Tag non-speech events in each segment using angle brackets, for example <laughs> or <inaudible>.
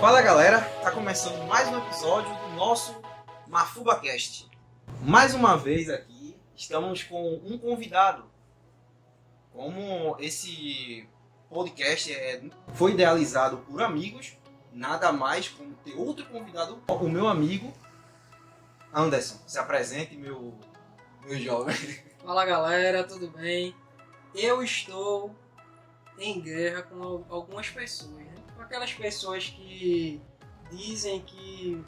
Fala galera, tá começando mais um episódio do nosso MafubaCast. Mais uma vez aqui, estamos com um convidado. Como esse podcast é, foi idealizado por amigos, nada mais como ter outro convidado, o meu amigo Anderson. Se apresente, meu, meu jovem. Fala galera, tudo bem? Eu estou em guerra com algumas pessoas, aquelas pessoas que dizem que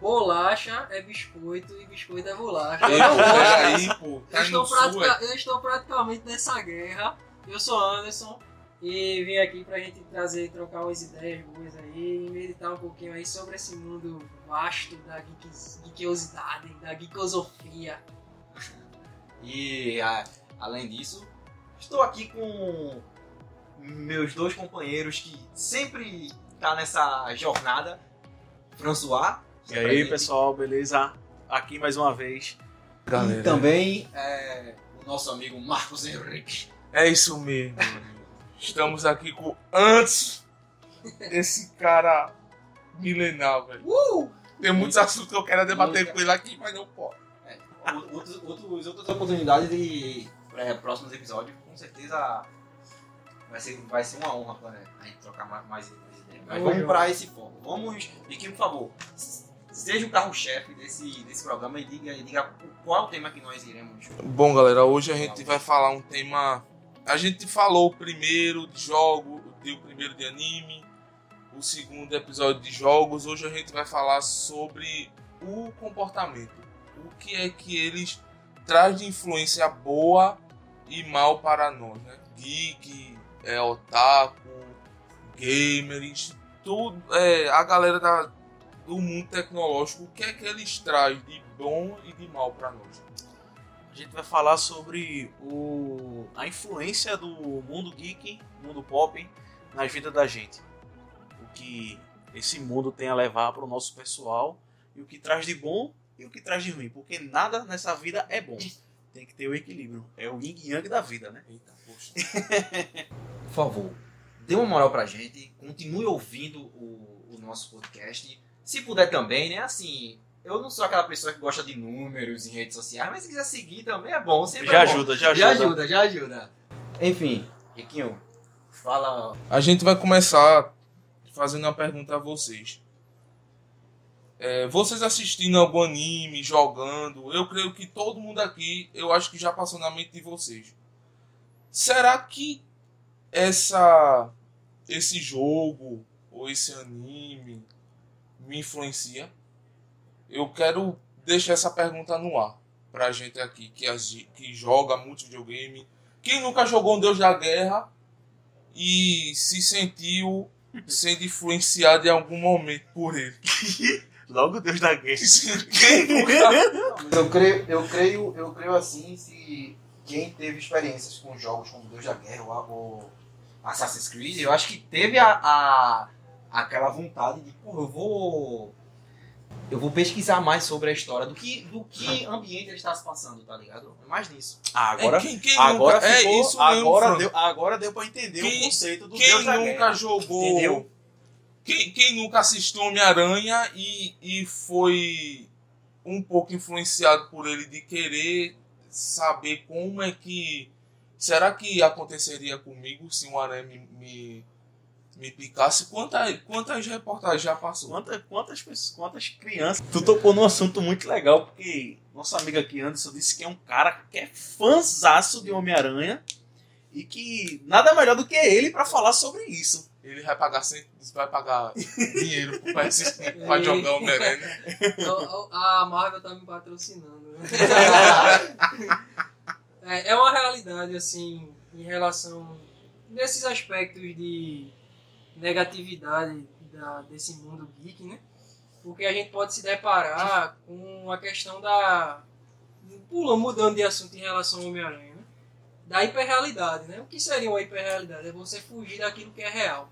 bolacha é biscoito e biscoito é bolacha. Eu não. Peraí, pô. Eu Tá estou, no sul, pratica- é? eu estou praticamente nessa guerra. Eu sou Anderson e vim aqui pra gente trazer, trocar umas ideias boas aí e meditar um pouquinho aí sobre esse mundo vasto da geekiosidade, da geekosofia. E a- além disso, estou aqui com meus dois companheiros que sempre tá nessa jornada. François. E aí, pessoal, beleza? Aqui mais uma vez. E também é, o nosso amigo Marcos Henrique. É isso mesmo. Estamos aqui com antes esse cara milenar, velho. Uh! Tem muitos assuntos que eu quero debater com ele aqui, mas não pode. O- Outros, outros, outras oportunidades de é, próximos episódios, com certeza vai ser, vai ser uma honra pra a gente trocar mais, mais, ideias. Mas Vamos para esse foco. Vamos, Vicky, por favor, seja o carro-chefe desse, desse programa e diga, diga qual é o tema que nós iremos. Bom, galera, hoje a gente vai falar um tema. A gente falou o primeiro de jogo, o primeiro de anime, o segundo episódio de jogos. Hoje a gente vai falar sobre o comportamento. O que é que eles traz de influência boa e mal para nós, né? Geek, é, otaku, gamers, tudo, é, a galera da, do mundo tecnológico, o que é que eles trazem de bom e de mal para nós? A gente vai falar sobre o, a influência do mundo geek, mundo pop, na vida da gente. O que esse mundo tem a levar para o nosso pessoal e o que traz de bom e o que traz de ruim. Porque nada nessa vida é bom. Tem que ter o equilíbrio. É o yin yang da vida, né? Eita, poxa. <laughs> Por favor, dê uma moral pra gente, continue ouvindo o, o nosso podcast. Se puder também, né? Assim, eu não sou aquela pessoa que gosta de números em redes sociais, mas se quiser seguir também é bom. Sempre Já é bom. ajuda, já Já ajuda. ajuda, já ajuda. Enfim, Riquinho, fala. A gente vai começar fazendo uma pergunta a vocês. É, vocês assistindo algum anime, jogando, eu creio que todo mundo aqui, eu acho que já passou na mente de vocês. Será que essa esse jogo ou esse anime me influencia? Eu quero deixar essa pergunta no ar pra gente aqui que, que joga muito videogame. Quem nunca jogou um Deus da Guerra e se sentiu sendo influenciado em algum momento por ele? <laughs> Logo Deus da guerra. Quem nunca? <laughs> Eu creio, eu creio, eu creio assim, se quem teve experiências com jogos como Deus da Guerra ou, ou Assassin's Creed, eu acho que teve a, a- aquela vontade de, pô, eu vou eu vou pesquisar mais sobre a história do que do que <laughs> ambiente ele está se passando, tá ligado? É mais nisso. Ah, agora, É, quem, quem agora nunca, ficou, é isso mesmo, agora, deu, agora deu pra entender Quem- o conceito do Quem Deus nunca guerra. jogou. Entendeu? Quem, quem nunca assistiu Homem-Aranha e, e foi um pouco influenciado por ele de querer saber como é que. Será que aconteceria comigo se um aranha me, me, me picasse? Quantas, quantas reportagens já passou? Quantas, quantas, pessoas, quantas crianças. Tu tocou num assunto muito legal, porque nosso amigo aqui, Anderson, disse que é um cara que é fãzaço de Homem-Aranha e que nada melhor do que ele pra falar sobre isso. Ele vai pagar, vai pagar dinheiro pro PS5 pra jogar Homem-Aranha. A Marvel tá me patrocinando. <laughs> é, é uma realidade, assim, em relação. nesses aspectos de negatividade da, desse mundo geek, né? Porque a gente pode se deparar com a questão da. Pula, mudando de assunto em relação ao Homem-Aranha, né? Da hiperrealidade, né? O que seria uma hiperrealidade? É você fugir daquilo que é real.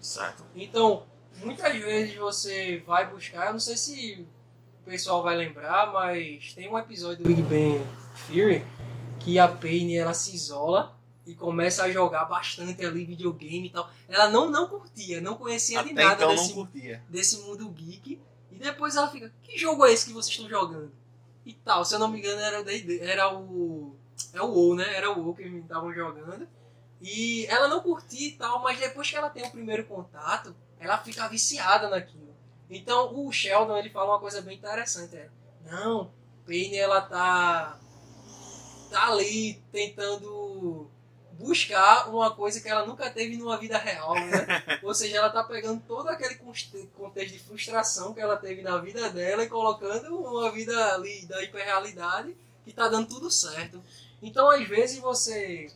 Certo. Então, muitas vezes você vai buscar, eu não sei se o pessoal vai lembrar, mas tem um episódio do Big Bang Theory que a Paine ela se isola e começa a jogar bastante ali videogame e tal. Ela não, não curtia, não conhecia de Até nada então desse, não curtia. desse mundo geek. E depois ela fica, que jogo é esse que vocês estão jogando? E tal, se eu não me engano era o D&D, era o... É o WoW, né? Era o WoW que eles estavam jogando. E ela não curtia e tal, mas depois que ela tem o primeiro contato, ela fica viciada naquilo. Então o Sheldon ele fala uma coisa bem interessante, é, não, Penny ela tá tá ali tentando buscar uma coisa que ela nunca teve numa vida real, né? <laughs> Ou seja, ela tá pegando todo aquele contexto de frustração que ela teve na vida dela e colocando uma vida ali da hiperrealidade que tá dando tudo certo. Então, às vezes você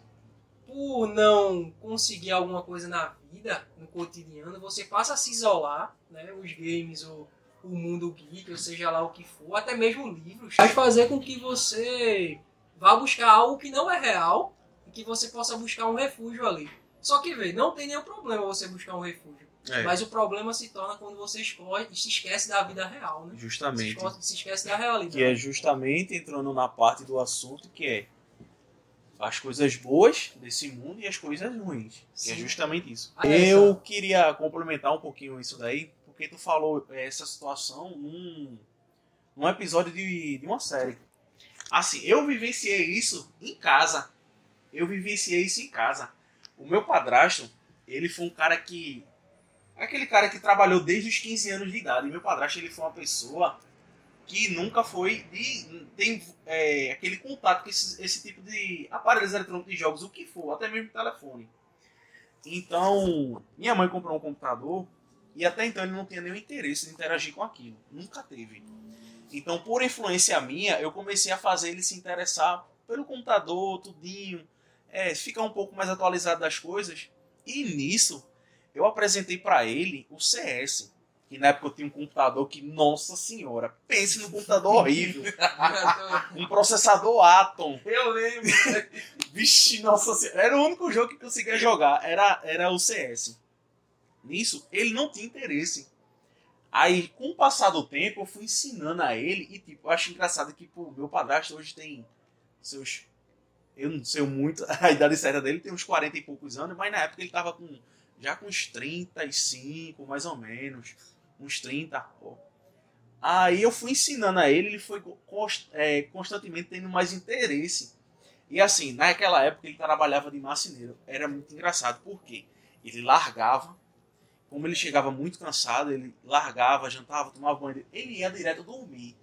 por não conseguir alguma coisa na vida, no cotidiano, você passa a se isolar, né? Os games ou o mundo geek, ou seja lá o que for, até mesmo livros, vai fazer com que você vá buscar algo que não é real e que você possa buscar um refúgio ali. Só que, vê, não tem nenhum problema você buscar um refúgio. É, Mas o problema se torna quando você escolhe, se esquece da vida real, né? Se justamente. esco- se esquece da realidade. Que é justamente entrando na parte do assunto que é as coisas boas desse mundo e as coisas ruins. Que é justamente isso. Ah, é, Eu essa- queria complementar um pouquinho isso daí, porque tu falou essa situação num, num episódio de, de uma série. Assim, eu vivenciei isso em casa. Eu vivenciei isso em casa. O meu padrasto, ele foi um cara que. Aquele cara que trabalhou desde os 15 anos de idade. E meu padrasto, ele foi uma pessoa que nunca foi de. tem é, aquele contato com esse, esse tipo de aparelhos eletrônicos de jogos, o que for, até mesmo telefone. Então, minha mãe comprou um computador e até então ele não tinha nenhum interesse em interagir com aquilo. Nunca teve. Então, por influência minha, eu comecei a fazer ele se interessar pelo computador, tudinho, é, ficar um pouco mais atualizado das coisas. E nisso, eu apresentei para ele o CS. Que na época eu tinha um computador que, nossa senhora, pense num computador horrível. <laughs> Um processador Atom. Eu lembro. <laughs> Vixe, nossa senhora. Era o único jogo que conseguia jogar. Era, era o CS. Nisso, ele não tinha interesse. Aí, com o passar do tempo, eu fui ensinando a ele. E, tipo, eu acho engraçado que, pô, meu padrasto hoje tem seus. Eu não sei muito <laughs> a idade certa dele, tem uns 40 e poucos anos, mas na época ele tava com. Já com uns 35, mais ou menos. Uns 30, pô. Aí eu fui ensinando a ele, ele foi const- é, constantemente tendo mais interesse. E assim, naquela época ele trabalhava de marceneiro. Era muito engraçado, porque ele largava, como ele chegava muito cansado, ele largava, jantava, tomava banho, ele ia direto dormir.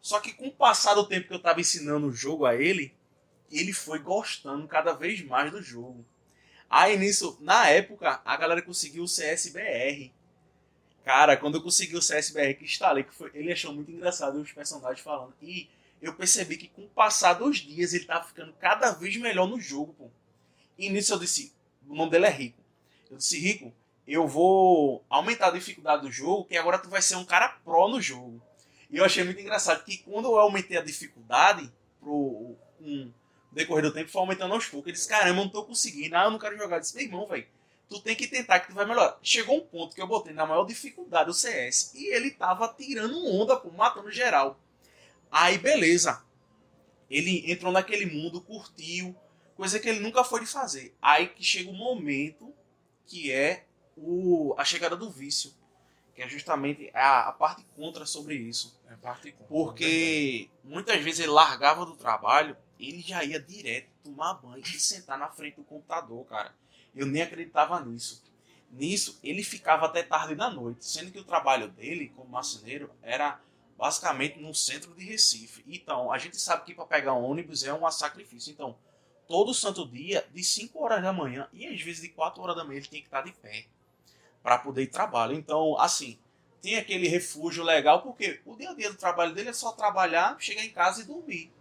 Só que com o passar do tempo que eu estava ensinando o jogo a ele, ele foi gostando cada vez mais do jogo. Aí nisso, na época, a galera conseguiu o CSBR. Cara, quando eu consegui o CSBR que instalei, que foi, ele achou muito engraçado os personagens falando. E eu percebi que com o passar dos dias ele tava ficando cada vez melhor no jogo, pô. E nisso eu disse, o nome dele é Rico. Eu disse, Rico, eu vou aumentar a dificuldade do jogo, que agora tu vai ser um cara pró no jogo. E eu achei muito engraçado que quando eu aumentei a dificuldade pro um, decorrer do tempo, foi aumentando aos poucos. Ele disse, caramba, eu não tô conseguindo, ah, eu não quero jogar. Eu disse, meu irmão, velho, tu tem que tentar que tu vai melhorar. Chegou um ponto que eu botei na maior dificuldade o CS e ele tava tirando onda, pô, matando geral. Aí, beleza. Ele entrou naquele mundo, curtiu, coisa que ele nunca foi de fazer. Aí que chega o momento que é o, a chegada do vício, que é justamente a, a parte contra sobre isso. É parte contra, Porque muitas vezes ele largava do trabalho, ele já ia direto tomar banho e sentar na frente do computador, cara. Eu nem acreditava nisso. Nisso, ele ficava até tarde da noite, sendo que o trabalho dele como marceneiro era basicamente no centro de Recife. Então, a gente sabe que para pegar um ônibus é um sacrifício. Então, todo santo dia, de 5 horas da manhã e às vezes de 4 horas da manhã, ele tem que estar de pé para poder ir trabalho. Então, assim, tem aquele refúgio legal, porque o dia a dia do trabalho dele é só trabalhar, chegar em casa e dormir.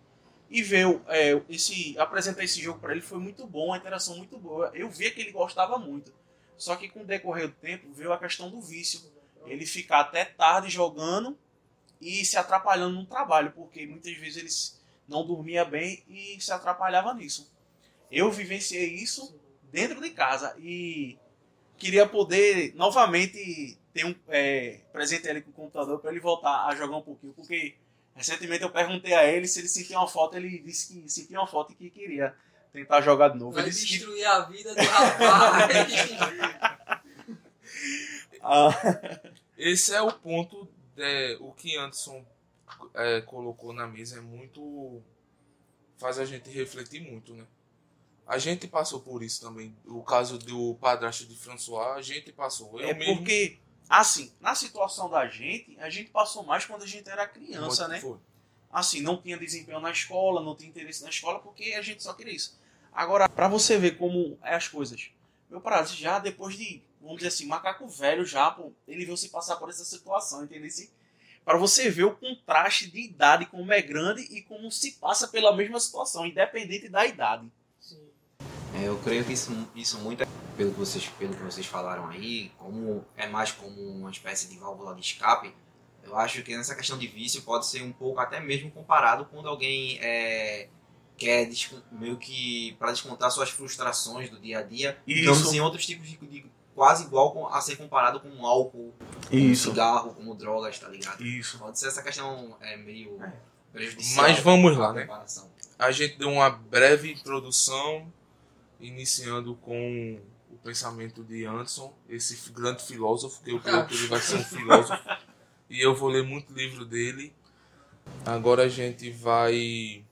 E ver é, esse. Apresentar esse jogo para ele foi muito bom, a interação muito boa. Eu via que ele gostava muito. Só que com o decorrer do tempo veio a questão do vício. Ele ficar até tarde jogando e se atrapalhando no trabalho, porque muitas vezes ele não dormia bem e se atrapalhava nisso. Eu vivenciei isso dentro de casa e queria poder novamente ter um é, presente ele com o computador para ele voltar a jogar um pouquinho, porque recentemente eu perguntei a ele se ele sentia uma foto, ele disse que sentia uma foto e que queria tentar jogar de novo. Vai Ele disse que destruir a vida do rapaz. Ah, <laughs> Esse é o ponto, é, o que Anderson é, colocou na mesa é muito. faz a gente refletir muito, né? A gente passou por isso também. O caso do padrasto de François, a gente passou. Eu é mesmo, porque, assim, na situação da gente, a gente passou mais quando a gente era criança, né? Foi. Assim, não tinha desempenho na escola, não tinha interesse na escola, porque a gente só queria isso. Agora, pra você ver como é as coisas. Meu parado, já depois de, vamos dizer assim, macaco velho já, pô, ele viu se passar por essa situação, entendeu? Para você ver o contraste de idade, como é grande e como se passa pela mesma situação, independente da idade. É, eu creio que isso, isso muito é pelo que, vocês, pelo que vocês falaram aí, como é mais como uma espécie de válvula de escape, eu acho que nessa questão de vício pode ser um pouco até mesmo comparado quando alguém é, quer meio que para descontar suas frustrações do dia a dia, digamos Isso. em outros tipos de, de quase igual com- a ser comparado com álcool, com cigarro, como drogas, tá ligado? Isso. Pode ser essa questão é, meio É. prejudicial. Mas vamos lá, né? comparação. A gente deu uma breve introdução, iniciando com o pensamento de Anderson, esse grande filósofo, que eu creio que ele vai ser um <laughs> filósofo. e eu vou ler muito livro dele. Agora a gente vai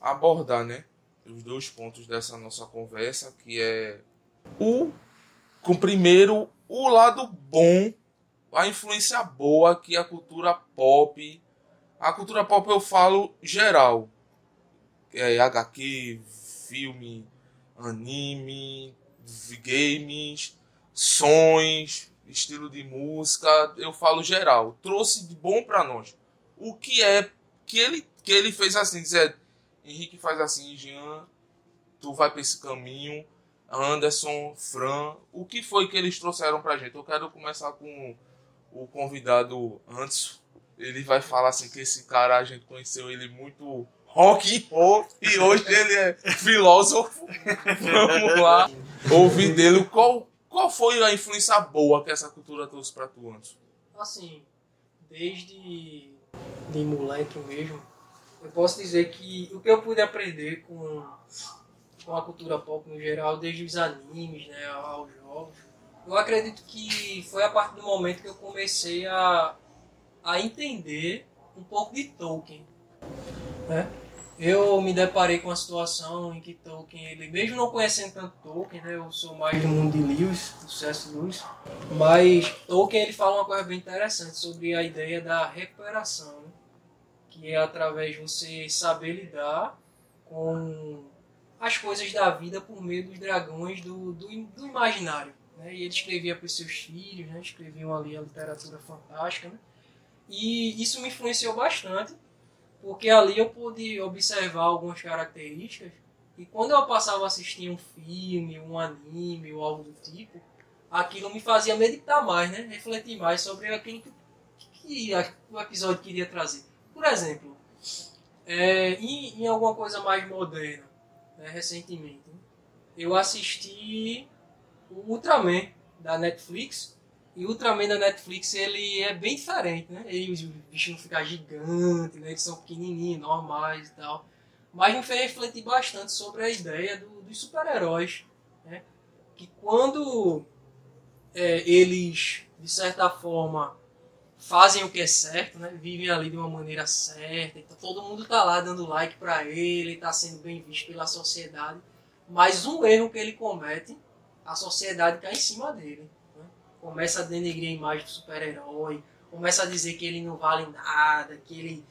abordar, né, os dois pontos dessa nossa conversa, que é o com primeiro o lado bom, a influência boa que a cultura pop, a cultura pop eu falo geral, é, HQ, filme, anime, games, sons, estilo de música, eu falo geral. Trouxe de bom pra nós. O que é que ele que ele fez assim, dizer, Henrique faz assim, Jean, tu vai pra esse caminho, Anderson, Fran, o que foi que eles trouxeram pra gente? Eu quero começar com o convidado antes. Ele vai falar assim que esse cara a gente conheceu ele muito rock roll e hoje ele é filósofo. Vamos lá ouvir dele qual qual foi a influência boa que essa cultura trouxe pra tu antes? Assim, desde de moleque mesmo, eu posso dizer que o que eu pude aprender com, com a cultura pop no geral, desde os animes, né, aos jogos, eu acredito que foi a partir do momento que eu comecei a, a entender um pouco de Tolkien. Né? Eu me deparei com uma situação em que Tolkien, ele mesmo não conhecendo tanto Tolkien, né, eu sou mais do mundo de Lewis, do C.S. Lewis, mas Tolkien ele fala uma coisa bem interessante sobre a ideia da recuperação, né? que é através de você saber lidar com as coisas da vida por meio dos dragões do, do, do imaginário. Né? E ele escrevia para os seus filhos, né? escreviam ali a literatura fantástica. Né? E isso me influenciou bastante, porque ali eu pude observar algumas características e quando eu passava a assistir um filme, um anime ou algo do tipo, aquilo me fazia meditar mais, né? refletir mais sobre aquilo que, que o episódio queria trazer. Por exemplo, é, em, em alguma coisa mais moderna, né, recentemente, eu assisti o Ultraman da Netflix. E o Ultraman da Netflix ele é bem diferente, né? Ele, os bichos não ficam gigantes, né? Eles são pequenininhos, normais e tal. Mas me fez refletir bastante sobre a ideia do- dos super-heróis, né? Que quando é, eles, de certa forma, fazem o que é certo, né? Vivem ali de uma maneira certa, então todo mundo tá lá dando like pra ele, tá sendo bem visto pela sociedade. Mas um erro que ele comete, a sociedade cai em cima dele. Começa a denegrir a imagem do super-herói, começa a dizer que ele não vale nada, que ele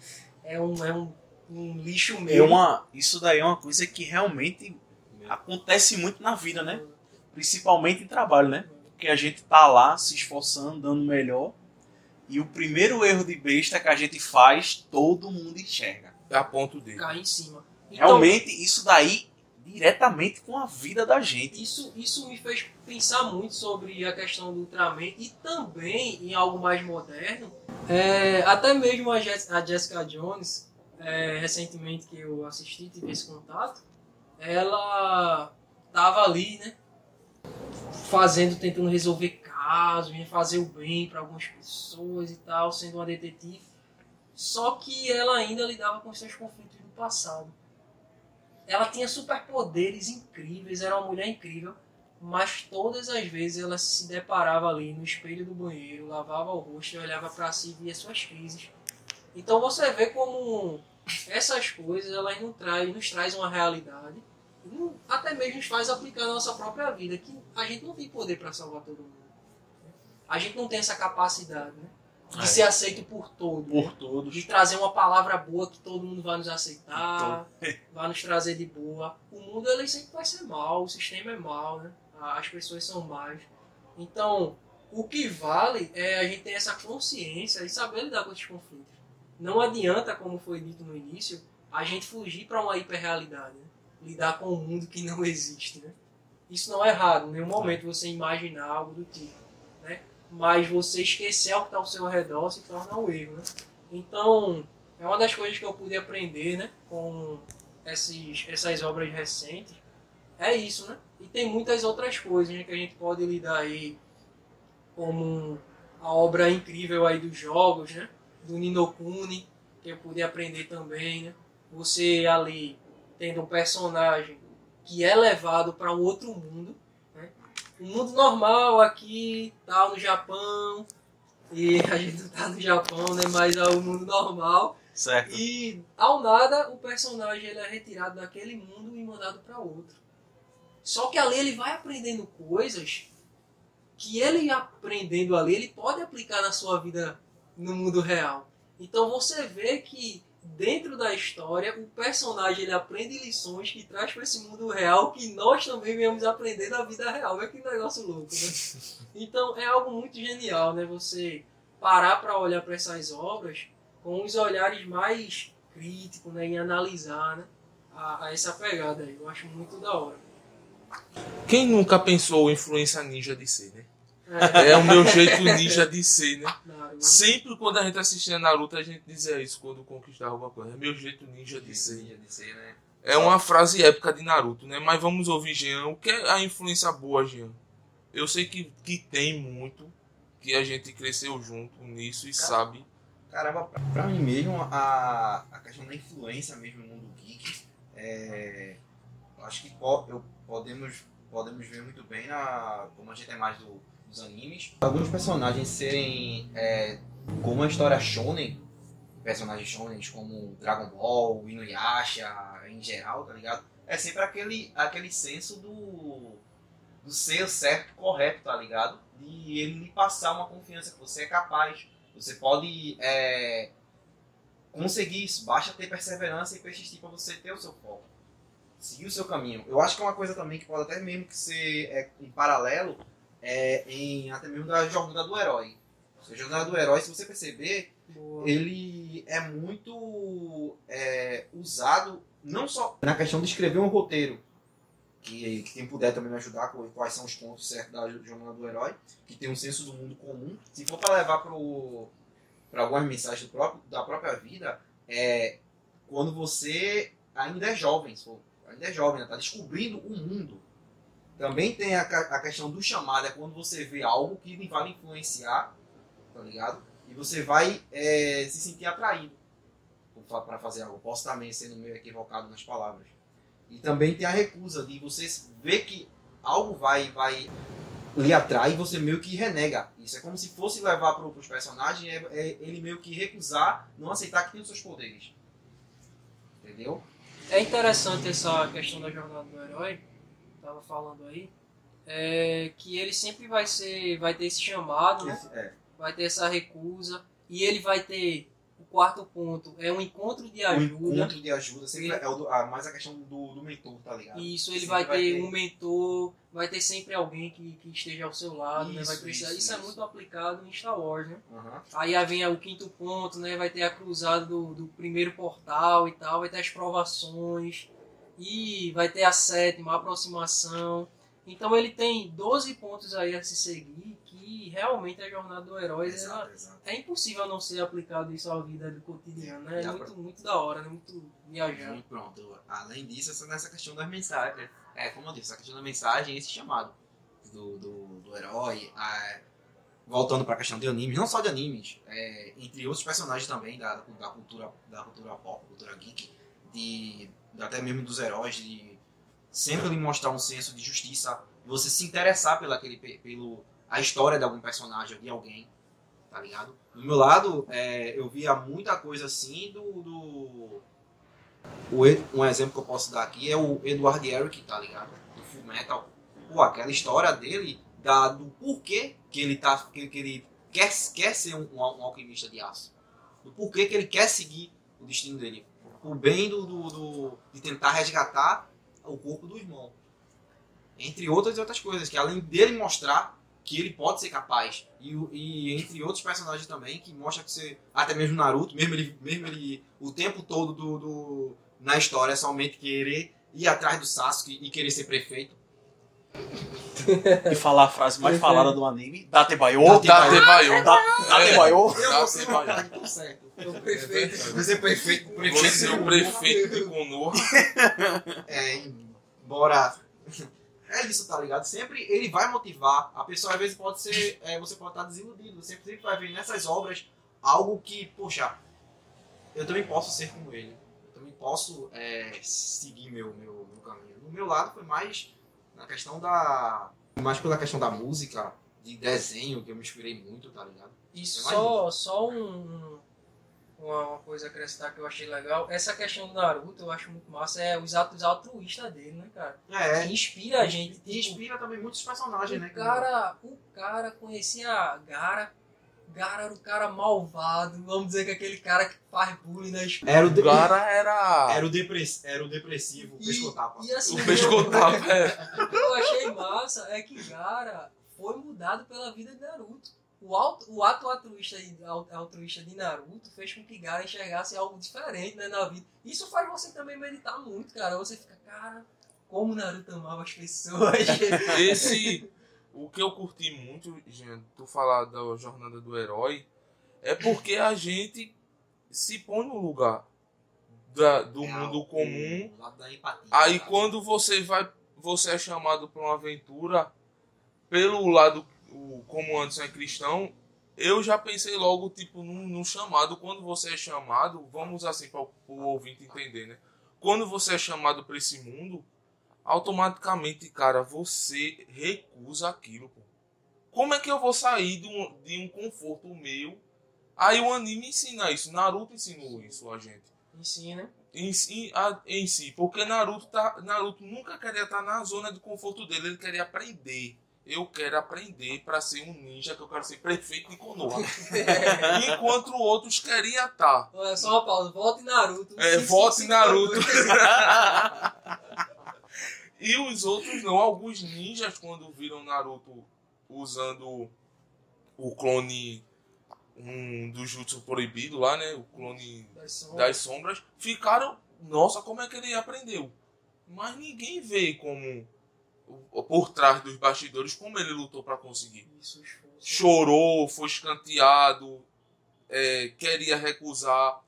é um, é um, um lixo É mesmo. uma, isso daí é uma coisa que realmente acontece muito na vida, né? Principalmente em trabalho, né? Porque a gente tá lá se esforçando, dando o melhor. E o primeiro erro de besta que a gente faz, todo mundo enxerga. É a ponto dele. Cai em cima. Então, Realmente, isso daí diretamente com a vida da gente. Isso, isso me fez pensar muito sobre a questão do Ultraman e também em algo mais moderno. É, até mesmo a, Jess- a Jessica Jones, é, recentemente que eu assisti, tive esse contato, ela tava ali, né? Fazendo, tentando resolver casos, fazer o bem para algumas pessoas e tal, sendo uma detetive. Só que ela ainda lidava com seus conflitos do passado. Ela tinha superpoderes incríveis, era uma mulher incrível, mas todas as vezes ela se deparava ali no espelho do banheiro, lavava o rosto e olhava para si e via suas crises. Então você vê como essas coisas elas não traz, nos trazem uma realidade, até mesmo nos faz aplicar na nossa própria vida, que a gente não tem poder para salvar todo mundo. A gente não tem essa capacidade, né? De É. ser aceito por todos. Por todos. De trazer uma palavra boa que todo mundo vai nos aceitar, <laughs> vai nos trazer de boa. O mundo ele sempre vai ser mal, o sistema é mal, né? As pessoas são más. Então, o que vale é a gente ter essa consciência e saber lidar com esses conflitos. Não adianta, como foi dito no início, a gente fugir para uma hiperrealidade, né? lidar com um mundo que não <laughs> existe, né? Isso não é errado, em nenhum momento você imaginar algo do tipo, né? Mas você esquecer o que está ao seu redor se torna um erro, né? Então, é uma das coisas que eu pude aprender, né? Com esses, essas obras recentes. É isso, né? E tem muitas outras coisas né, que a gente pode lidar aí, como a obra incrível aí dos jogos, né? Do Nino Kuni, que eu pude aprender também, né? Você ali tendo um personagem que é levado para um outro mundo? Um mundo normal aqui, tal, no Japão, e a gente não tá no Japão, né? Mas é o mundo normal. Certo. E ao nada o personagem ele é retirado daquele mundo e mandado para outro. Só que ali ele vai aprendendo coisas que ele aprendendo ali ele pode aplicar na sua vida no mundo real. Então você vê que dentro da história o personagem ele aprende lições que traz para esse mundo real que nós também viemos aprender na vida real. É que negócio louco, né? <laughs> Então é algo muito genial, né? Você parar para olhar para essas obras com os olhares mais críticos, né? E analisar, né? A, a essa pegada aí. Eu acho muito da hora. Quem nunca pensou influência ninja de ser, né? É, É o meu jeito ninja de ser, né? Sempre quando a gente assistia Naruto, a gente dizia isso quando conquistava alguma coisa. É meu jeito ninja de ser. Ninja de ser, né? É uma frase épica de Naruto, né? Mas vamos ouvir Jean. O que é a influência boa, Jean? Eu sei que, que tem muito, que a gente cresceu junto nisso e sabe. Caramba, pra, pra mim mesmo, a, a questão da influência mesmo no mundo geek, é, acho que po- eu, podemos, podemos ver muito bem, na, como a gente é mais do, dos animes, alguns personagens serem é, como a história shonen, personagens shonen como Dragon Ball, Inuyasha, em geral, tá ligado? É sempre aquele, aquele senso do, do ser certo, correto, tá ligado? De ele lhe passar uma confiança que você é capaz. Você pode é, conseguir isso. Basta ter perseverança e persistir para você ter o seu foco. Seguir o seu caminho. Eu acho que é uma coisa também que pode até mesmo que ser é, em paralelo é, em até mesmo da jornada do herói. A jornada do herói, se você perceber, Boa. ele é muito é, usado não só na questão de escrever um roteiro, que, que quem puder também me ajudar com quais são os pontos certos da jornada do herói, que tem um senso do mundo comum. Se for para levar para algumas mensagens próprio, da própria vida, é quando você ainda é jovem, ainda é jovem, está descobrindo o mundo. Também tem a, a questão do chamado, é quando você vê algo que vai influenciar, tá ligado? E você vai é, se sentir atraído para fazer algo. Posso também sendo meio equivocado nas palavras. E também tem a recusa de você ver que algo vai vai lhe atrai e você meio que renega. Isso é como se fosse levar para os personagens é, é ele meio que recusar, não aceitar que tem os seus poderes. Entendeu? É interessante essa questão da jornada do herói, tava falando aí, é que ele sempre vai ser, vai ter esse chamado, né? É. vai ter essa recusa e ele vai ter o quarto ponto é um encontro de ajuda. encontro de ajuda sempre é o do, ah, mais a questão do, do mentor, tá ligado? Isso, ele Sempre vai ter um mentor, vai ter sempre alguém que, que esteja ao seu lado, né? Vai Isso, precisar. isso, Isso, é isso. muito aplicado em Star Wars, né? Aham. Aí vem o quinto ponto, né? Vai ter a cruzada do, do primeiro portal e tal, vai ter as provações, e vai ter a sétima, a aproximação. Então ele tem 12 pontos aí a se seguir, que realmente a jornada do herói ela- Exato, exato. é impossível não ser aplicado isso à vida do cotidiano, né? É muito, muito da hora, né? Muito viajado. E pronto. Além disso, essa, nessa questão das mensagens. É, como eu disse, essa questão da mensagem, esse chamado do, do, do herói. a- voltando para a questão de animes, não só de animes, é, entre outros personagens também da, da cultura da cultura pop, cultura geek, de até mesmo dos heróis, de sempre lhe mostrar um senso de justiça, você se interessar pela, aquele, pe- pelo, a história de algum personagem, de alguém, tá ligado? Do meu lado, é, eu via muita coisa assim do. do o um exemplo que eu posso dar aqui é o Edward Eric, tá ligado? Do Full Metal. Pô, aquela história dele, da, do porquê que ele, tá, que, que ele quer, quer ser um, um alquimista de aço. Do porquê que ele quer seguir o destino dele. O bem do, do, do- de tentar resgatar o corpo do irmão. Entre outras e outras coisas, que além dele mostrar que ele pode ser capaz. E, e entre outros personagens também, que mostra que você. Até mesmo Naruto, mesmo ele, mesmo ele o tempo todo do, do- na história somente querer ir atrás do Sasuke e querer ser prefeito. <laughs> E falar a frase mais falada do anime, Date Bayo. Date Date Bayo. Date Bayo. Eu vou ser você vai. cara tudo certo. O prefeito. Ser prefeito. prefeito Você é o prefeito de Konoha. É, embora. É isso, tá ligado? Sempre ele vai motivar. A pessoa às vezes pode ser. é, você pode estar desiludido. Você sempre vai ver nessas obras algo que, poxa, eu também posso ser como ele. Eu também posso é, seguir meu, meu, meu caminho. No meu lado foi mais na questão da. Mais pela questão da música, de desenho, que eu me inspirei muito, tá ligado? E É só, só um, uma, coisa a acrescentar que eu achei legal. Essa questão do Naruto eu acho muito massa. É os atos altruístas dele, né, cara? É, Que inspira a gente. Tipo, inspira também muitos personagens, né? o cara, o cara conhecia Gara. Gara era o cara malvado. Vamos dizer que aquele cara que faz bullying na escola. Era o, de... O cara era. era o, depress... era o depressivo, o E- pescotapa. E assim, O pescotapa, <laughs> é. o que eu achei massa é que Gara foi mudado pela vida de Naruto. O, auto, o ato altruísta, de- al- altruísta de Naruto fez com que Gara enxergasse algo diferente né, na vida. Isso faz você também meditar muito, cara. Você fica, cara, como Naruto amava as pessoas. Esse. O que eu curti muito, gente, tu falar da jornada do herói, é porque a gente se põe no lugar da- do É, mundo comum. empatia, Aí tá? quando você vai. Você é chamado para uma aventura pelo lado. o- Como Anderson é cristão, eu já pensei logo, tipo, num, num chamado. Quando você é chamado, vamos assim para o ouvinte entender, né? Quando você é chamado para esse mundo, automaticamente, cara, você recusa aquilo, pô. Como é que eu vou sair de um, de um conforto meu? Aí o anime ensina isso, Naruto ensinou isso a gente Ensina. em, si- a- em si, porque Naruto, tá, Naruto nunca queria estar na zona de conforto dele, ele queria aprender. Eu quero aprender para ser um ninja, que eu quero ser prefeito de Konoha. <laughs> Enquanto outros queriam estar. Olha, só uma pausa. Volta em Naruto. É, volte em Naruto. <laughs> E os outros não. Alguns ninjas, quando viram Naruto usando o clone um do jutsu proibido lá, né? O clone Das sombras. das sombras, ficaram. Nossa, como é que ele aprendeu? Mas ninguém vê como. Por trás dos bastidores, como ele lutou para conseguir. Isso, esforço. Chorou, foi escanteado, é, queria recusar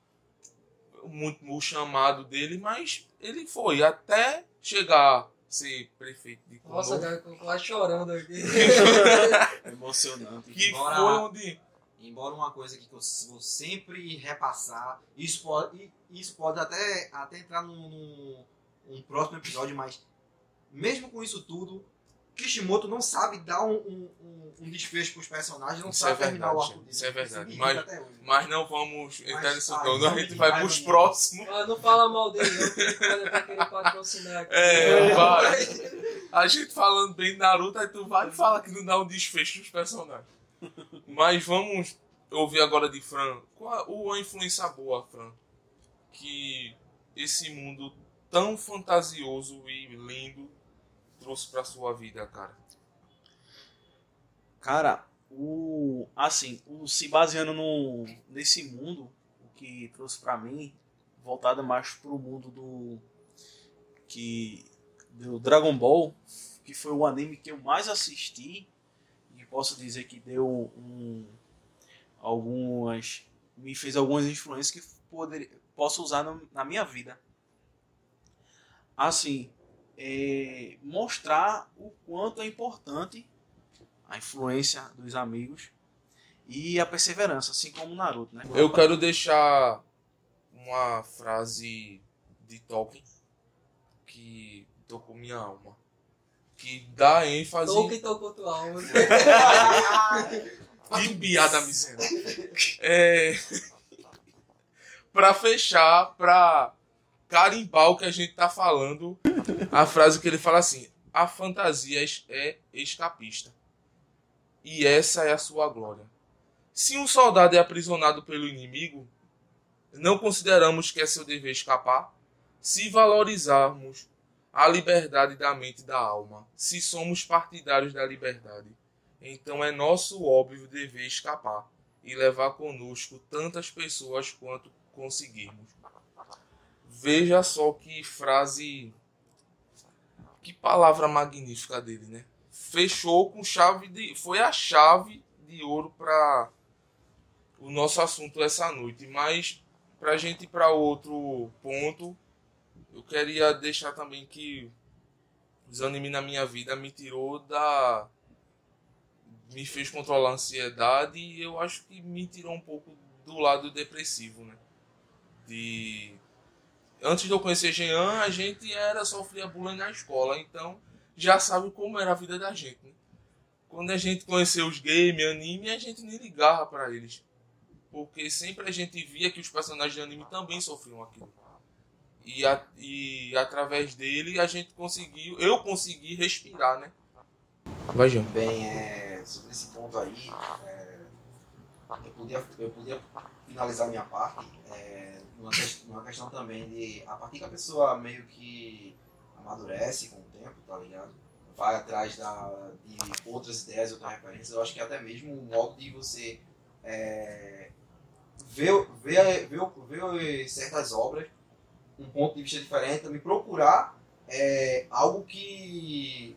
muito o chamado dele, mas ele foi até chegar ser prefeito de Nossa, Konoha, cara, eu tô quase chorando aqui. <laughs> Emocionante. que Embora- foi onde Embora uma coisa que eu vou sempre repassar, isso pode, isso pode até, até entrar num, num- um próximo episódio, mas mesmo com isso tudo, Kishimoto não sabe dar um, um, um- um desfecho para os personagens, não Isso sabe é terminar o verdade, arco dele. isso é verdade, mas-. Mas não vamos entrar nisso tá, não, a gente vai vai pros no- próximos. Ah, não fala mal dele, não, porque ele pode até querer patrocinar aqui. É, <laughs> vai. A gente falando bem de Naruto, aí tu vai e fala que não dá um desfecho dos personagens. Mas vamos ouvir agora de Fran. Qual a influência boa, Fran? Que esse mundo tão fantasioso e lindo trouxe pra sua vida, cara. Cara, o assim, o se baseando no nesse mundo, o que trouxe pra mim, voltado mais pro mundo do que do Dragon Ball, que foi o anime que eu mais assisti e posso dizer que deu um algumas me fez algumas influências que poder, posso usar no- na minha vida. Assim, é, mostrar o quanto é importante a influência dos amigos e a perseverança, assim como o Naruto, né? Eu quero deixar uma frase de Tolkien que tocou minha alma. Que dá ênfase. Tolkien tocou tua alma. <laughs> Que piada miséria. É... pra fechar, pra carimbar o que a gente tá falando, a frase que ele fala assim: a fantasia é escapista. E essa é a sua glória. Se um soldado é aprisionado pelo inimigo, não consideramos que é seu dever escapar? Se valorizarmos a liberdade da mente e da alma, se somos partidários da liberdade, então é nosso óbvio dever escapar e levar conosco tantas pessoas quanto conseguirmos. Veja só que frase. Que palavra magnífica dele, né? Fechou com chave de. Foi a chave de ouro para o nosso assunto essa noite. Mas, para a gente ir para outro ponto, eu queria deixar também que os anime na minha vida me tirou da me fez controlar a ansiedade e eu acho que me tirou um pouco do lado depressivo, né? De antes de eu conhecer Jean, a gente era sofria bullying na escola, então já sabe como era a vida da gente. Né? Quando a gente conheceu os games, anime, a gente nem ligava para eles, porque sempre a gente via que os personagens de anime também sofriam aquilo. E, a, e através dele a gente conseguiu, eu consegui respirar, né? Vai, Jean. Bem, é, sobre esse ponto aí, é, eu, podia, eu podia finalizar minha parte é, numa, ques- numa questão também de, a partir que a pessoa meio que amadurece com o tempo, tá ligado? Vai atrás da, de outras ideias, outras referências, eu acho que até mesmo o modo de você é, ver, ver, ver, ver certas obras, um ponto de vista diferente, também procurar é, algo que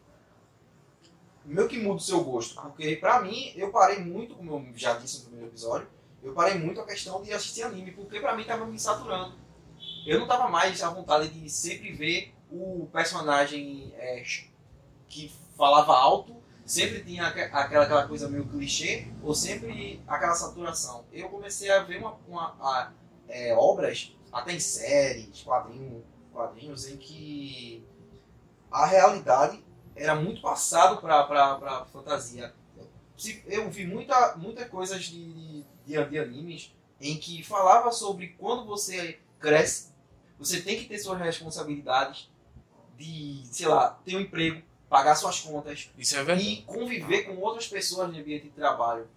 meio que muda o seu gosto. Porque pra mim, eu parei muito, como eu já disse no primeiro episódio, eu parei muito a questão de assistir anime, porque pra mim tava me saturando. Eu não tava mais à vontade de sempre ver o personagem é, que falava alto, sempre tinha aque- aquela, aquela coisa meio clichê, ou sempre aquela saturação. Eu comecei a ver uma, uma- a- é, obras, até em séries, quadrinhos, quadrinhos, em que a realidade era muito passado para fantasia. Eu vi muita, muita coisas de, de, de animes em que falava sobre quando você cresce, você tem que ter suas responsabilidades de, sei lá, ter um emprego, pagar suas contas Isso é e conviver com outras pessoas no ambiente de trabalho.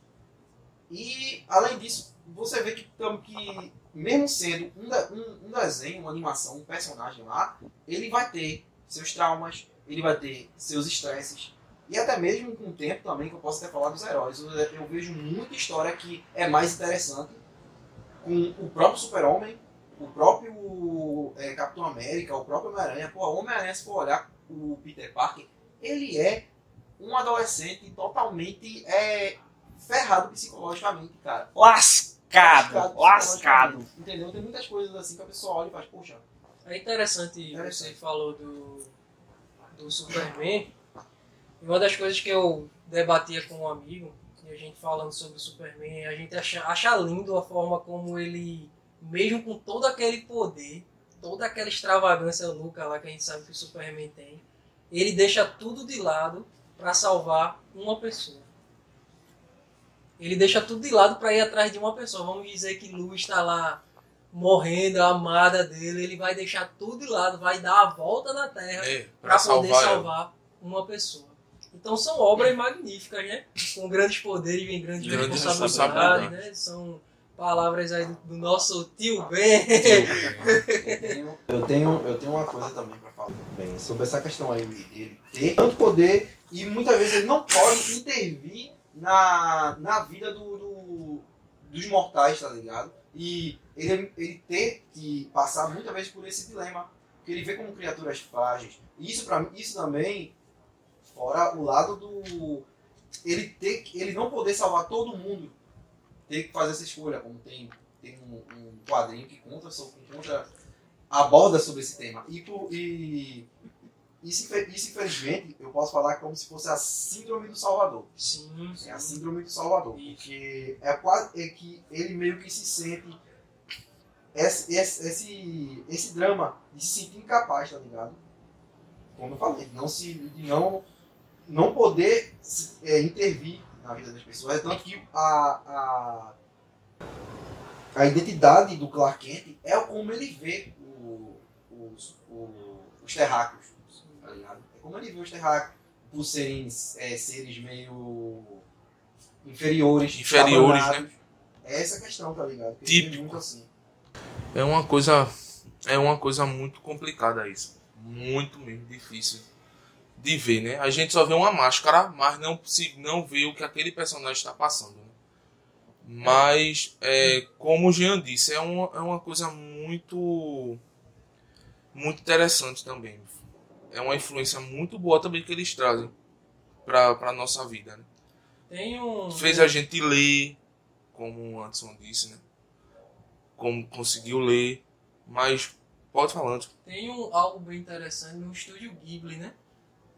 E, além disso, você vê que, que mesmo sendo um, de- um, um desenho, uma animação, um personagem lá, ele vai ter seus traumas, ele vai ter seus estresses. E até mesmo com o tempo também, que eu posso até falar dos heróis. Eu, eu vejo muita história que é mais interessante com o próprio Super-Homem, o próprio é, Capitão América, o próprio Homem-Aranha. Pô, o Homem-Aranha, se for olhar o Peter Parker, ele é um adolescente totalmente é, ferrado psicologicamente, cara. Lascado, lascado. psicologicamente, Entendeu? Tem muitas coisas assim que a pessoa olha e faz, poxa, É interessante, É. você falou do, do Superman. E uma das coisas que eu debatia com um amigo, e a gente falando sobre o Superman, a gente acha, acha lindo a forma como ele, mesmo com todo aquele poder, toda aquela extravagância louca lá que a gente sabe que o Superman tem, ele deixa tudo de lado para salvar uma pessoa. Ele deixa tudo de lado para ir atrás de uma pessoa. Vamos dizer que Lu está lá morrendo, a amada dele, ele vai deixar tudo de lado, vai dar a volta na Terra É, para poder salvar ela. salvar uma pessoa. Então são obras magníficas, né? Com grandes poderes vem grandes Grandes responsabilidades, né? São palavras aí do, nosso tio Ben. Eu tenho, eu tenho, uma coisa também pra falar bem sobre essa questão aí de ele ter tanto poder e muitas vezes ele não pode intervir na, na vida do, do- dos mortais, tá ligado? E ele, ele ter que passar muitas vezes por esse dilema, que ele vê como criaturas frágeis. E isso para mim, isso também fora o lado do ele ter ele não poder salvar todo mundo, ter que fazer essa escolha, como tem tem um, um quadrinho que conta sobre conta aborda sobre esse tema. E, e isso, isso infelizmente eu posso falar como se fosse a síndrome do Salvador. Sim, é a síndrome do Salvador porque é quase é que ele meio que se sente esse, esse, esse, esse drama de se sentir incapaz tá ligado? Como eu falei, não se, de não, não poder é, intervir na vida das pessoas. É tanto que a, a, a identidade do Clark Kent é como ele vê o- os, o- os terráqueos. Tá ligado? É como ele vê os terráqueos por serem é, seres meio inferiores. Inferiores, abandonados. É essa a questão, tá ligado? Típico. Muito assim. É uma coisa. É uma coisa muito complicada isso. Muito mesmo difícil de ver, né? A gente só vê uma máscara, mas não, se, não vê o que aquele personagem está passando. Né? Mas, é, como o Jean disse, é uma, é uma coisa muito. Muito interessante também. É uma influência muito boa também que eles trazem para a nossa vida. Né? Tem um. fez a gente ler, como o Anderson disse, né? Como conseguiu ler, mas pode falar, Anderson. Tem um, algo bem interessante no estúdio Ghibli, né?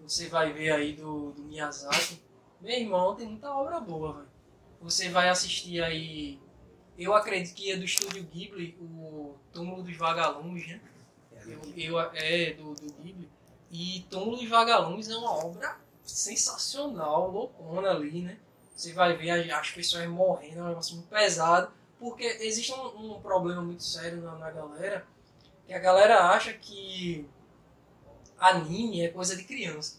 Você vai ver aí do, do Miyazaki. Meu irmão, tem muita obra boa, velho. Você vai assistir aí. Eu acredito que é do estúdio Ghibli, o Túmulo dos Vagalumes, né? Eu, eu, é do, do Ghibli. E Túmulo dos Vagalumes é uma obra sensacional, loucona ali, né? Você vai ver as, as pessoas morrendo, é um negócio muito pesado. Porque existe um, um problema muito sério na, na galera, que a galera acha que anime é coisa de criança,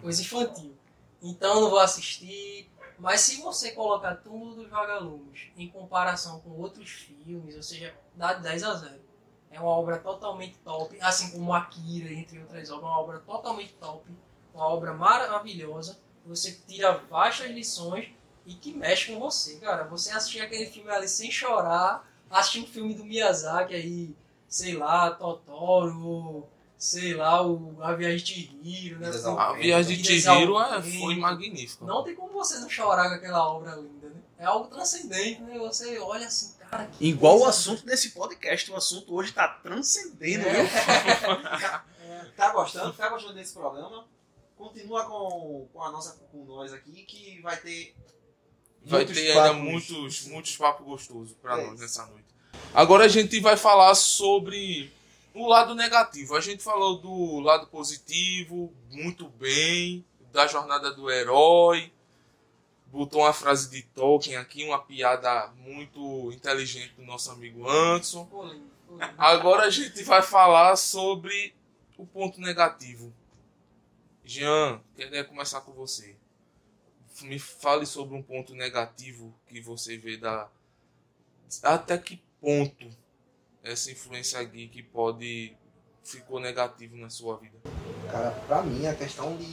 coisa infantil. Então eu não vou assistir. Mas se você colocar Túmulo dos Vagalumes em comparação com outros filmes, ou seja, dá de 10 a 0. É uma obra totalmente top, assim como Akira, entre outras obras, uma obra totalmente top, uma obra maravilhosa. Você tira vastas lições e que mexe com você, cara. Você assistir aquele filme ali sem chorar, assistir um filme do Miyazaki aí, sei lá, Totoro, sei lá, o A Viagem de Hiro, né? Pô, A viagem de ao é, Vento. foi magnífica. Não tem como você não chorar com aquela obra linda, né? É algo transcendente, né? Você olha assim, cara. que Igual o coisa- assunto desse podcast, o assunto hoje tá transcendendo, É. viu? <laughs> Tá gostando? Tá gostando desse programa? Continua com, com a nossa com nós aqui que vai ter Vai muitos ter ainda muitos, muitos papos gostosos pra É nós nessa noite. Agora a gente vai falar sobre o lado negativo. A gente falou do lado positivo, muito bem, da jornada do herói. Botou uma frase de Tolkien aqui, uma piada muito inteligente do nosso amigo Anderson. Agora a gente vai falar sobre o ponto negativo. Jean, queria começar com você. Me fale sobre um ponto negativo que você vê da. Até que ponto essa influência geek pode. ficou negativo na sua vida? Cara, pra mim a questão de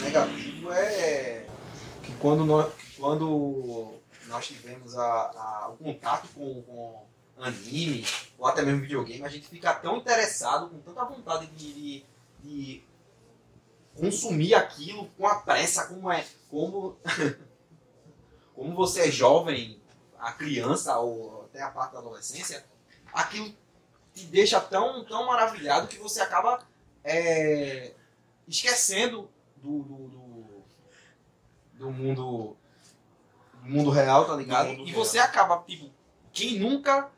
negativo é que quando nós, quando nós tivemos a, a- o contato com, com anime ou até mesmo videogame, a gente fica tão interessado, com tanta vontade de, de, de consumir aquilo com a pressa, como é, como, <laughs> como você é jovem, a criança ou até a parte da adolescência, aquilo te deixa tão, tão maravilhado que você acaba é, esquecendo do, do, do, do mundo do mundo real, tá ligado? E real. você acaba, tipo, quem nunca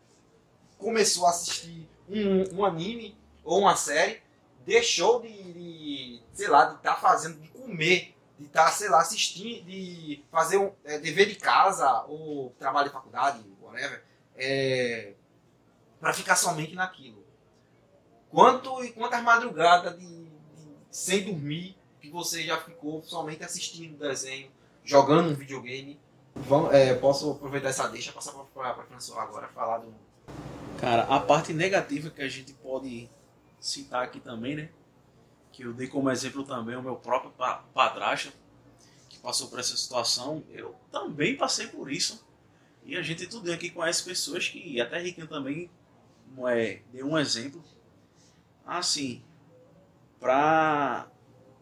começou a assistir um, um anime ou uma série, deixou de, de, sei lá, de estar fazendo, de comer, de estar, sei lá, assistindo, de fazer um é, dever de casa ou trabalho de faculdade, whatever, é, para ficar somente naquilo. Quanto, quantas madrugadas de, de- sem dormir que você já ficou somente assistindo desenho, jogando um videogame. Vamos, é, posso aproveitar essa deixa e passar para François agora falar do. Cara, a parte negativa que a gente pode citar aqui também, né? Que eu dei como exemplo também o meu próprio pa- padrasto, que passou por essa situação. Eu também passei por isso. E a gente tudo aqui conhece pessoas que, até Riquinho também é, deu um exemplo. Assim, pra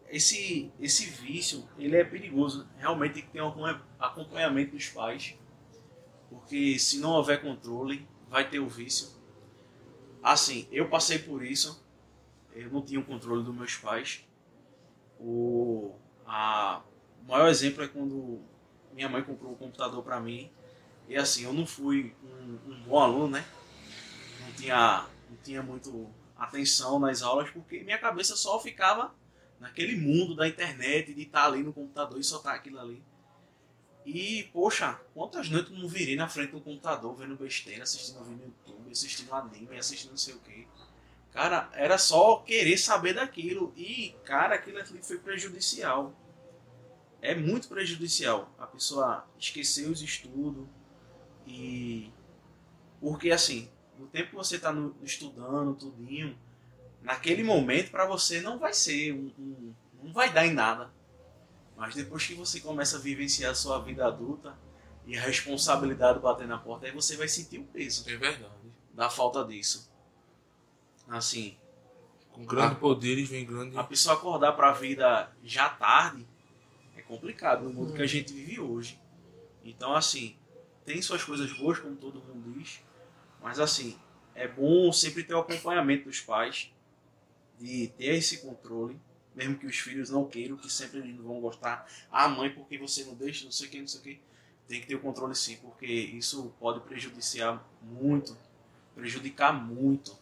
esse, esse vício, ele é perigoso. Realmente tem que ter um acompanha- acompanhamento dos pais. Porque se não houver controle, vai ter o vício. Assim, eu passei por isso. Eu não tinha o controle dos meus pais. O, a, o maior exemplo é quando minha mãe comprou o computador para mim. E assim, eu não fui um, um bom aluno, né? Não tinha, não tinha muito atenção nas aulas, porque minha cabeça só ficava naquele mundo da internet, de estar ali no computador e soltar aquilo ali. E, poxa, quantas noites eu não virei na frente do computador vendo besteira, assistindo vídeo no YouTube, assistindo anime, assistindo não sei o que. Cara, era só querer saber daquilo. E, cara, aquilo ali foi prejudicial. É muito prejudicial. A pessoa esquecer os estudos. E. Porque, assim, no tempo que você está estudando, tudinho, naquele momento, para você não vai ser um, um. Não vai dar em nada. Mas depois que você começa a vivenciar a sua vida adulta e a responsabilidade bater na porta, aí você vai sentir o peso É verdade. da falta disso. Assim, Com grandes poderes vem grande. a pessoa acordar para a vida já tarde é complicado no mundo Hum. que a gente vive hoje. Então, assim, tem suas coisas boas, como todo mundo diz, mas, assim, é bom sempre ter o acompanhamento dos pais, de ter esse controle, mesmo que os filhos não queiram, que sempre eles não vão gostar. Ah, mãe, por que você não deixa, não sei o que, não sei o que. Tem que ter o controle sim, porque isso pode prejudiciar muito, prejudicar muito.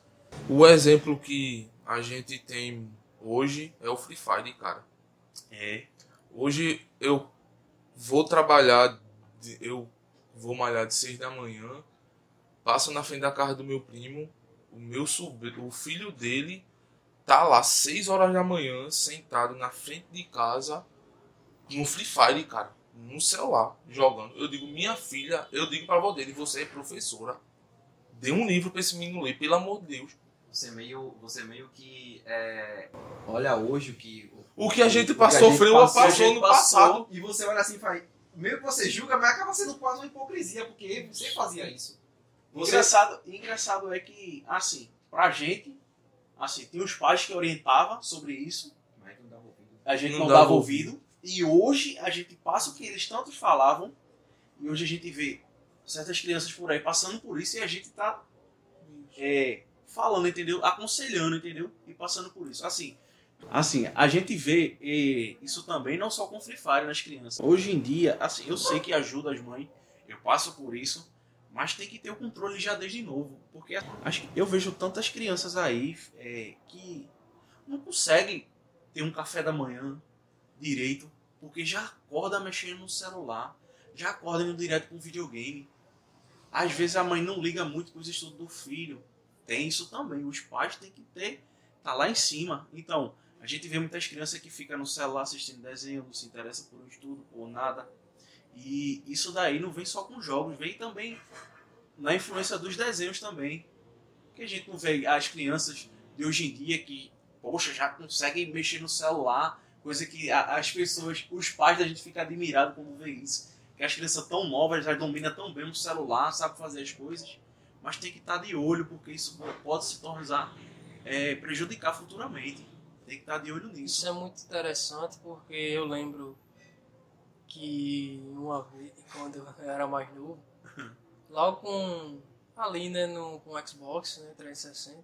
O exemplo que a gente tem hoje é o Free Fire, cara. É, Hoje eu vou trabalhar, eu vou malhar de 6 da manhã, passo na frente da casa do meu primo, o meu sobrinho, o filho dele tá lá 6 horas da manhã, sentado na frente de casa, no Free Fire, cara, no celular, jogando. Eu digo, minha filha, eu digo pra avó dele, você é professora, dê um livro pra esse menino ler, pelo amor de Deus. Você meio, você meio que é, olha hoje o que O que a gente passou, Freio passou, passou no passou, passado. E você olha assim e faz. Meio que você julga, mas acaba sendo quase uma hipocrisia, porque você fazia isso. Você Engraçado, engraçado é que, assim, pra gente, assim, tem os pais que orientavam sobre isso, Mas não dava ouvido. a gente Não não, dava dava ouvido, e hoje a gente passa o que eles tantos falavam, e hoje a gente vê certas crianças por aí passando por isso, e a gente tá é, falando, entendeu? Aconselhando, entendeu? E passando por isso. Assim, assim a gente vê eh, isso também não só com Free Fire nas crianças. Hoje em dia, assim, eu sei que ajuda as mães, eu passo por isso, mas tem que ter o controle já desde novo. Porque acho eu vejo tantas crianças aí eh, que não conseguem ter um café da manhã direito, porque já acorda mexendo no celular, já acorda indo direto com videogame. Às vezes a mãe não liga muito com os estudos do filho. Tem isso também. Os pais têm que ter. Tá lá em cima. Então, a gente vê muitas crianças que ficam no celular assistindo desenho, não se interessa por um estudo, por nada. E isso daí não vem só com jogos, vem também na influência dos desenhos também. Porque a gente não vê as crianças de hoje em dia que, poxa, já conseguem mexer no celular, coisa que as pessoas, os pais da gente ficam admirados quando vê isso que as crianças tão novas já dominam tão bem o celular, sabe fazer as coisas, mas tem que estar de olho porque isso pode se tornar é, prejudicar futuramente. Tem que estar de olho Isso nisso. é muito interessante porque eu lembro que uma vez, quando eu era mais novo, logo com ali, né, no, com o Xbox, né, 360,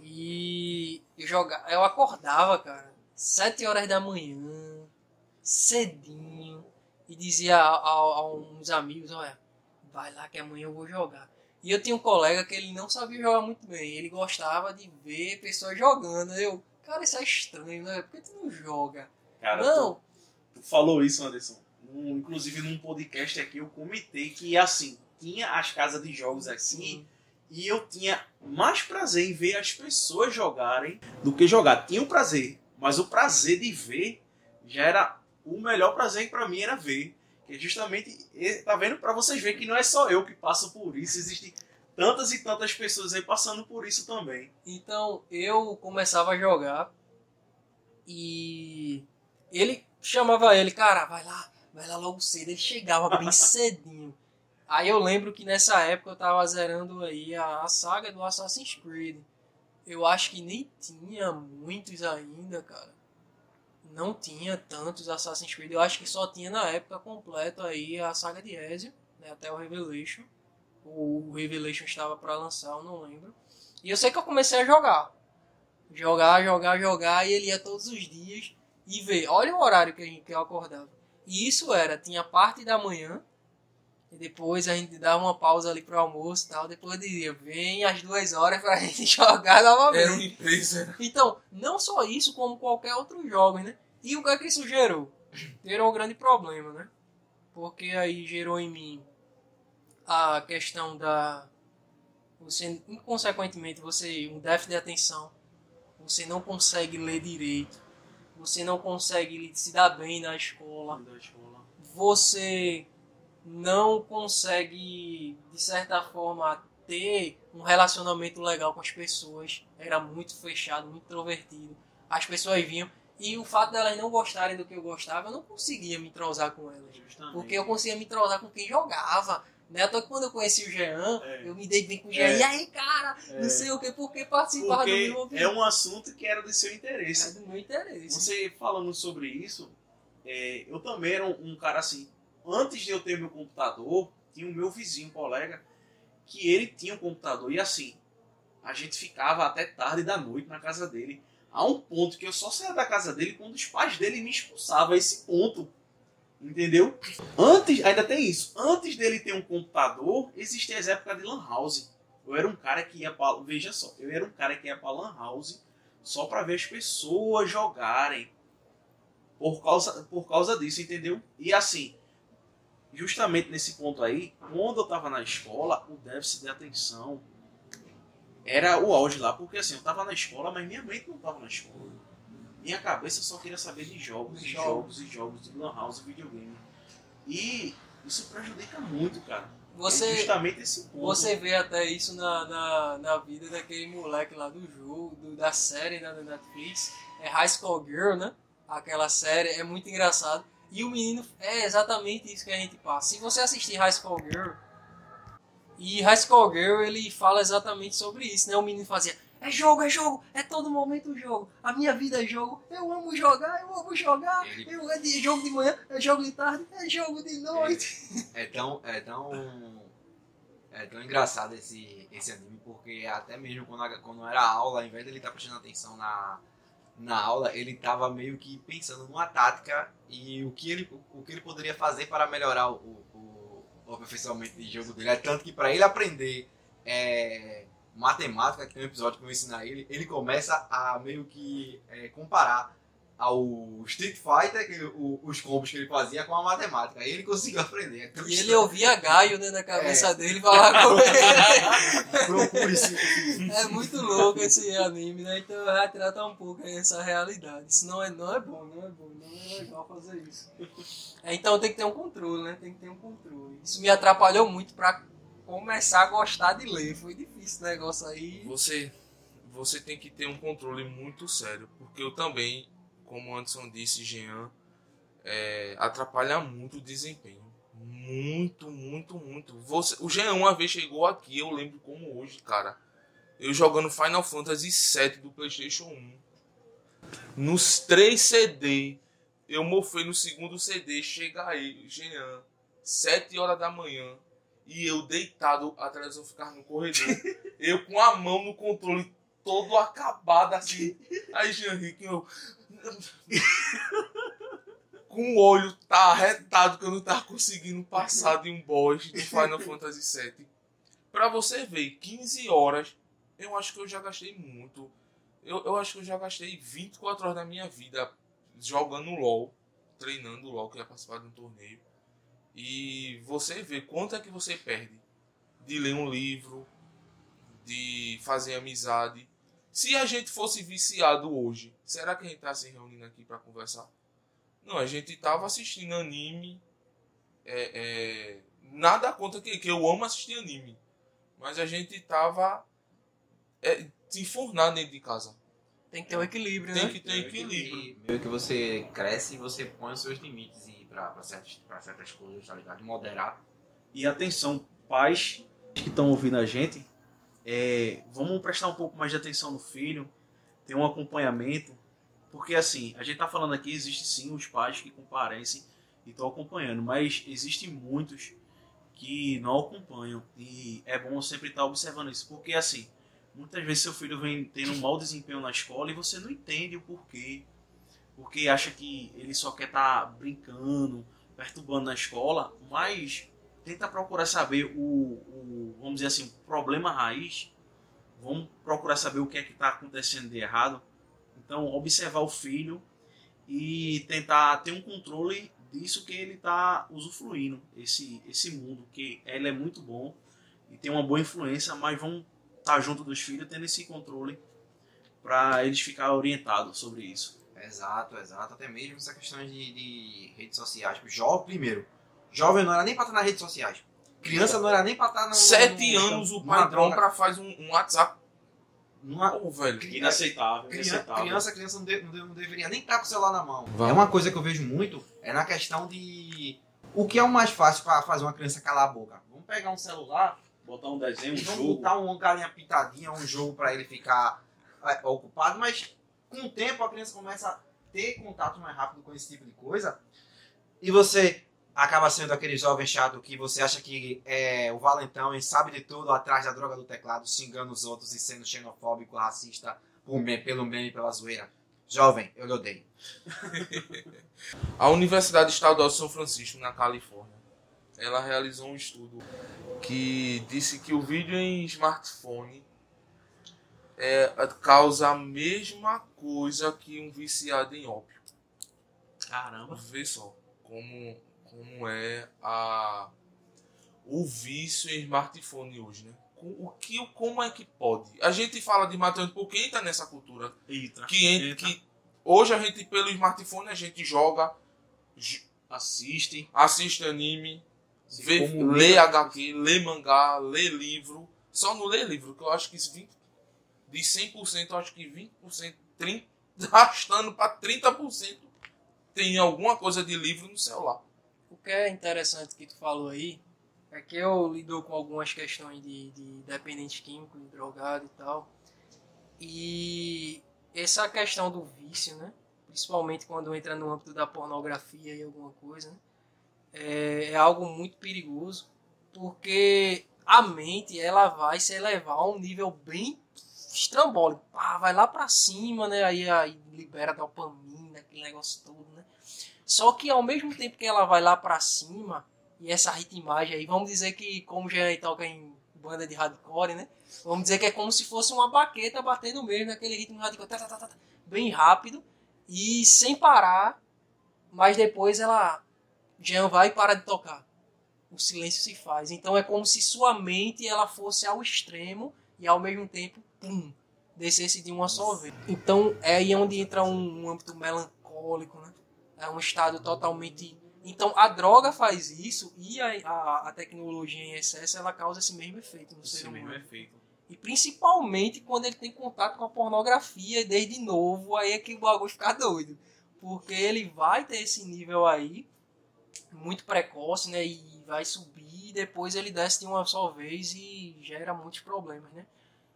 e eu jogava, eu acordava, cara, 7 horas da manhã, cedinho, e dizia a, a, a uns amigos, olha, vai lá que amanhã eu vou jogar. E eu tinha um colega que ele não sabia jogar muito bem, ele gostava de ver pessoas jogando. Eu, cara, isso é estranho, né? Por que tu não joga? Cara, não, falou isso, Anderson. Um- inclusive num podcast aqui eu comentei que assim, tinha as casas de jogos aqui sim. e eu tinha mais prazer em ver as pessoas jogarem do que jogar. Tinha o prazer, mas o prazer de ver já era o melhor prazer que pra mim era ver. Que é justamente, tá vendo? Pra vocês verem que não é só eu que passo por isso, existem tantas e tantas pessoas aí passando por isso também. Então eu começava a jogar e ele chamava ele, cara, vai lá, vai lá logo cedo. Ele chegava bem <laughs> cedinho. Aí eu lembro que nessa época eu tava zerando aí a, a saga do Assassin's Creed. Eu acho que nem tinha muitos ainda, cara. Não tinha tantos Assassin's Creed. Eu acho que só tinha na época completa aí a saga de Ezio, né, até o Revelation. O Revelation estava para lançar, eu não lembro. E eu sei que eu comecei a jogar. Jogar, jogar, jogar, e ele ia todos os dias e ver. Olha o horário que, a gente- que eu acordava. E isso era, tinha parte da manhã, E depois a gente dá uma pausa ali pro almoço e tal. Depois dizia, vem às duas horas pra <laughs> gente jogar novamente. Era uma empresa. Então, não só isso, como qualquer outro jogo, né? E o que é que isso gerou? Gerou um grande problema, né? Porque aí gerou em mim a questão da. Você, inconsequentemente, você. Um déficit de atenção. Você não consegue ler direito. Você não consegue se dar bem na escola. Da escola. Você não consegue, de certa forma, ter um relacionamento legal com as pessoas. Era muito fechado, muito introvertido. As pessoas vinham. E o fato delas não gostarem do que eu gostava, eu não conseguia me entrosar com elas. Justamente. Porque eu conseguia me entrosar com quem jogava. Né? Até que quando eu conheci o Jean, É. eu me dei bem com o Jean. É. E aí, cara, É. não sei o que, porque participava do Porque meu é um assunto que era de seu é interesse. do meu interesse. Você falando sobre isso, é, eu também era um, um cara assim. Antes de eu ter meu computador, tinha o meu vizinho, um colega, que ele tinha um computador. E assim, a gente ficava até tarde da noite na casa dele. A um ponto que eu só saía da casa dele quando os pais dele me expulsavam. A esse ponto. Entendeu? Antes, ainda tem isso. Antes dele ter um computador, existia as épocas de Lan House. Eu era um cara que ia pra. Veja só, eu era um cara que ia pra Lan House só pra ver as pessoas jogarem. Por causa, por causa disso, entendeu? E assim, justamente nesse ponto aí, quando eu tava na escola, o déficit de atenção era o auge lá. Porque assim, eu tava na escola, mas minha mente não tava na escola. Minha cabeça só queria saber de jogos, e jogos, e jogos, de lan house, videogame. E isso prejudica muito, cara. É Você, justamente esse ponto. Você vê até isso na, na, na vida daquele moleque lá do jogo, do- da série né, da Netflix. É High School Girl, né? Aquela série é muito engraçado. E o menino é exatamente isso que a gente passa. Se você assistir High School Girl, e High School Girl ele fala exatamente sobre isso, né? O menino fazia. É jogo, é jogo, é todo momento jogo. A minha vida é jogo. Eu amo jogar, eu amo jogar. Ele- Eu, é de jogo de manhã, é jogo de tarde, é jogo de noite. É tão, é tão, é tão engraçado esse, esse anime, porque até mesmo quando, quando era aula, ao invés dele estar prestando atenção na, na aula, ele estava meio que pensando numa tática e o que ele, o que ele poderia fazer para melhorar o, o, o aperfeiçoamento de jogo dele. É tanto que para ele aprender é, matemática, que tem um episódio que eu ensino a ele, ele começa a meio que é, comparar ao Street Fighter, que o- os combos que ele fazia com a matemática. Aí ele conseguiu aprender. É E ele ouvia Gaio né, na cabeça É. dele falar com ele. <laughs> É muito louco esse anime, né? Então retrata um pouco essa realidade. Isso não é, não é bom, não é bom, não é legal fazer isso. É, então tem que ter um controle, né? Tem que ter um controle. Isso me atrapalhou muito pra começar a gostar de ler. Foi difícil o negócio aí. Você, você tem que ter um controle muito sério, porque eu também, como Anderson disse, Jean, é, atrapalha muito o desempenho. Muito, muito, muito. Você, o Jean uma vez chegou aqui, eu lembro como hoje, cara. Eu jogando Final Fantasy VII do PlayStation 1. Nos três CD, eu mofei no segundo CD. Chega aí, Jean, 7 horas da manhã. E eu deitado, a televisão ficar no corredor. <laughs> eu com a mão no controle, todo acabado assim. Aí Jean Rick, eu. <laughs> com o olho tá arretado que eu não tava conseguindo passar de um boss do Final Fantasy VII. Pra você ver, 15 horas, eu acho que eu já gastei muito. Eu, eu acho que eu já gastei 24 horas da minha vida jogando LOL, treinando LOL, que ia participar de um torneio. E você vê quanto é que você perde de ler um livro, de fazer amizade. Se a gente fosse viciado hoje, será que a gente tá se reunindo aqui para conversar? Não, a gente tava assistindo anime. É, é, nada contra que, que eu amo assistir anime. Mas a gente tava é, se enfurnado dentro de casa. Tem que ter um equilíbrio, Tem né? que ter equilíbrio. E meio que você cresce e você põe os seus limites pra, certas, certas coisas, tá ligado? Moderar. E atenção, pais que estão ouvindo a gente, é, vamos prestar um pouco mais de atenção no filho, ter um acompanhamento, porque assim, a gente tá falando aqui, existe sim os pais que comparecem e estão acompanhando, mas existem muitos que não acompanham e é bom sempre estar observando isso, porque assim, muitas vezes seu filho vem tendo um mau desempenho na escola e você não entende o porquê, porque acha que ele só quer estar brincando, perturbando na escola, mas tenta procurar saber o, o vamos dizer assim, problema raiz. Vamos procurar saber o que é que está acontecendo de errado. Então, observar o filho e tentar ter um controle disso que ele está usufruindo, esse, esse mundo, que ele é muito bom e tem uma boa influência, mas vão estar tá junto dos filhos tendo esse controle para eles ficarem orientados sobre isso. Exato, exato. Até mesmo essa questão de, de redes sociais. Jovem, primeiro, jovem não era nem para estar nas redes sociais. Criança não era nem para estar no. Sete no, anos o pai compra, faz um, um WhatsApp. Numa, oh, velho. Inaceitável, inaceitável. Criança, criança não, de, não, deveria nem estar com o celular na mão. Vamos. É uma coisa que eu vejo muito, é na questão de. O que é o mais fácil para fazer uma criança calar a boca? Vamos pegar um celular, botar um desenho, um vamos jogo. botar uma galinha pitadinha, um jogo para ele ficar é, ocupado, mas com o tempo a criança começa a ter contato mais rápido com esse tipo de coisa. E você acaba sendo aquele jovem chato que você acha que é o valentão e sabe de tudo atrás da droga do teclado, xingando os outros e sendo xenofóbico, racista pelo meme, pela zoeira. Jovem, eu lhe odeio. <laughs> a Universidade Estadual de São Francisco, na Califórnia, ela realizou um estudo que disse que o vídeo em smartphone é, causa a mesma coisa que um viciado em ópio. Caramba. Vê só como como é a o vício em smartphone hoje, né? O que, como é que pode? A gente fala de matemática porque entra nessa cultura. Entra, que, entra, que hoje a gente pelo smartphone a gente joga, assiste, assiste anime, vê, lê HQ, lê mangá, lê livro. Só não lê livro, que eu acho que 20, de 100%, eu acho que 20%, 30, arrastando para 30% tem alguma coisa de livro no celular que é interessante que tu falou aí é que eu lido com algumas questões de, de dependente químico, de drogado e tal. E essa questão do vício, né? Principalmente quando entra no âmbito da pornografia e alguma coisa, né? é, é algo muito perigoso, porque a mente ela vai se elevar a um nível bem estrambólico. Ah, vai lá para cima, né? Aí, aí libera dopamina, aquele negócio todo, né? Só que ao mesmo tempo que ela vai lá para cima, e essa ritmagem aí, vamos dizer que, como já toca em banda de hardcore, né? Vamos dizer que é como se fosse uma baqueta batendo mesmo naquele ritmo hardcore, tá, tá, tá, tá, bem rápido e sem parar, mas depois ela Jean vai e para de tocar. O silêncio se faz. Então é como se sua mente ela fosse ao extremo e ao mesmo tempo, pum, descesse de uma só vez. Então é aí onde entra um, um âmbito melancólico, né? É um estado totalmente. Então a droga faz isso e a, a, a tecnologia em excesso ela causa esse mesmo efeito no esse ser humano. Mesmo efeito. E principalmente quando ele tem contato com a pornografia desde novo, aí é que o bagulho fica doido. Porque ele vai ter esse nível aí, muito precoce, né? E vai subir, e depois ele desce de uma só vez e gera muitos problemas, né?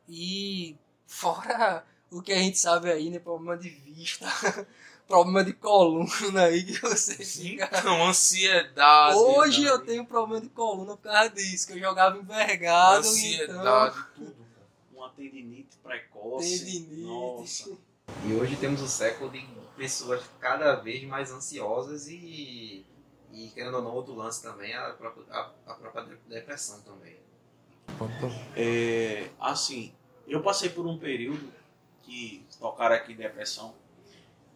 E fora o que a gente sabe aí, né? Problema de vista, <laughs> problema de coluna aí que você fica. Não, ansiedade. Hoje eu tenho problema de coluna por causa disso, que eu jogava envergado. Ansiedade, então... <laughs> tudo. Uma tendinite precoce. Tendinite. Nossa. E hoje temos um século de pessoas cada vez mais ansiosas e, e querendo ou não, outro lance também, a própria, a, a própria depressão também. É, assim, eu passei por um período que tocaram aqui depressão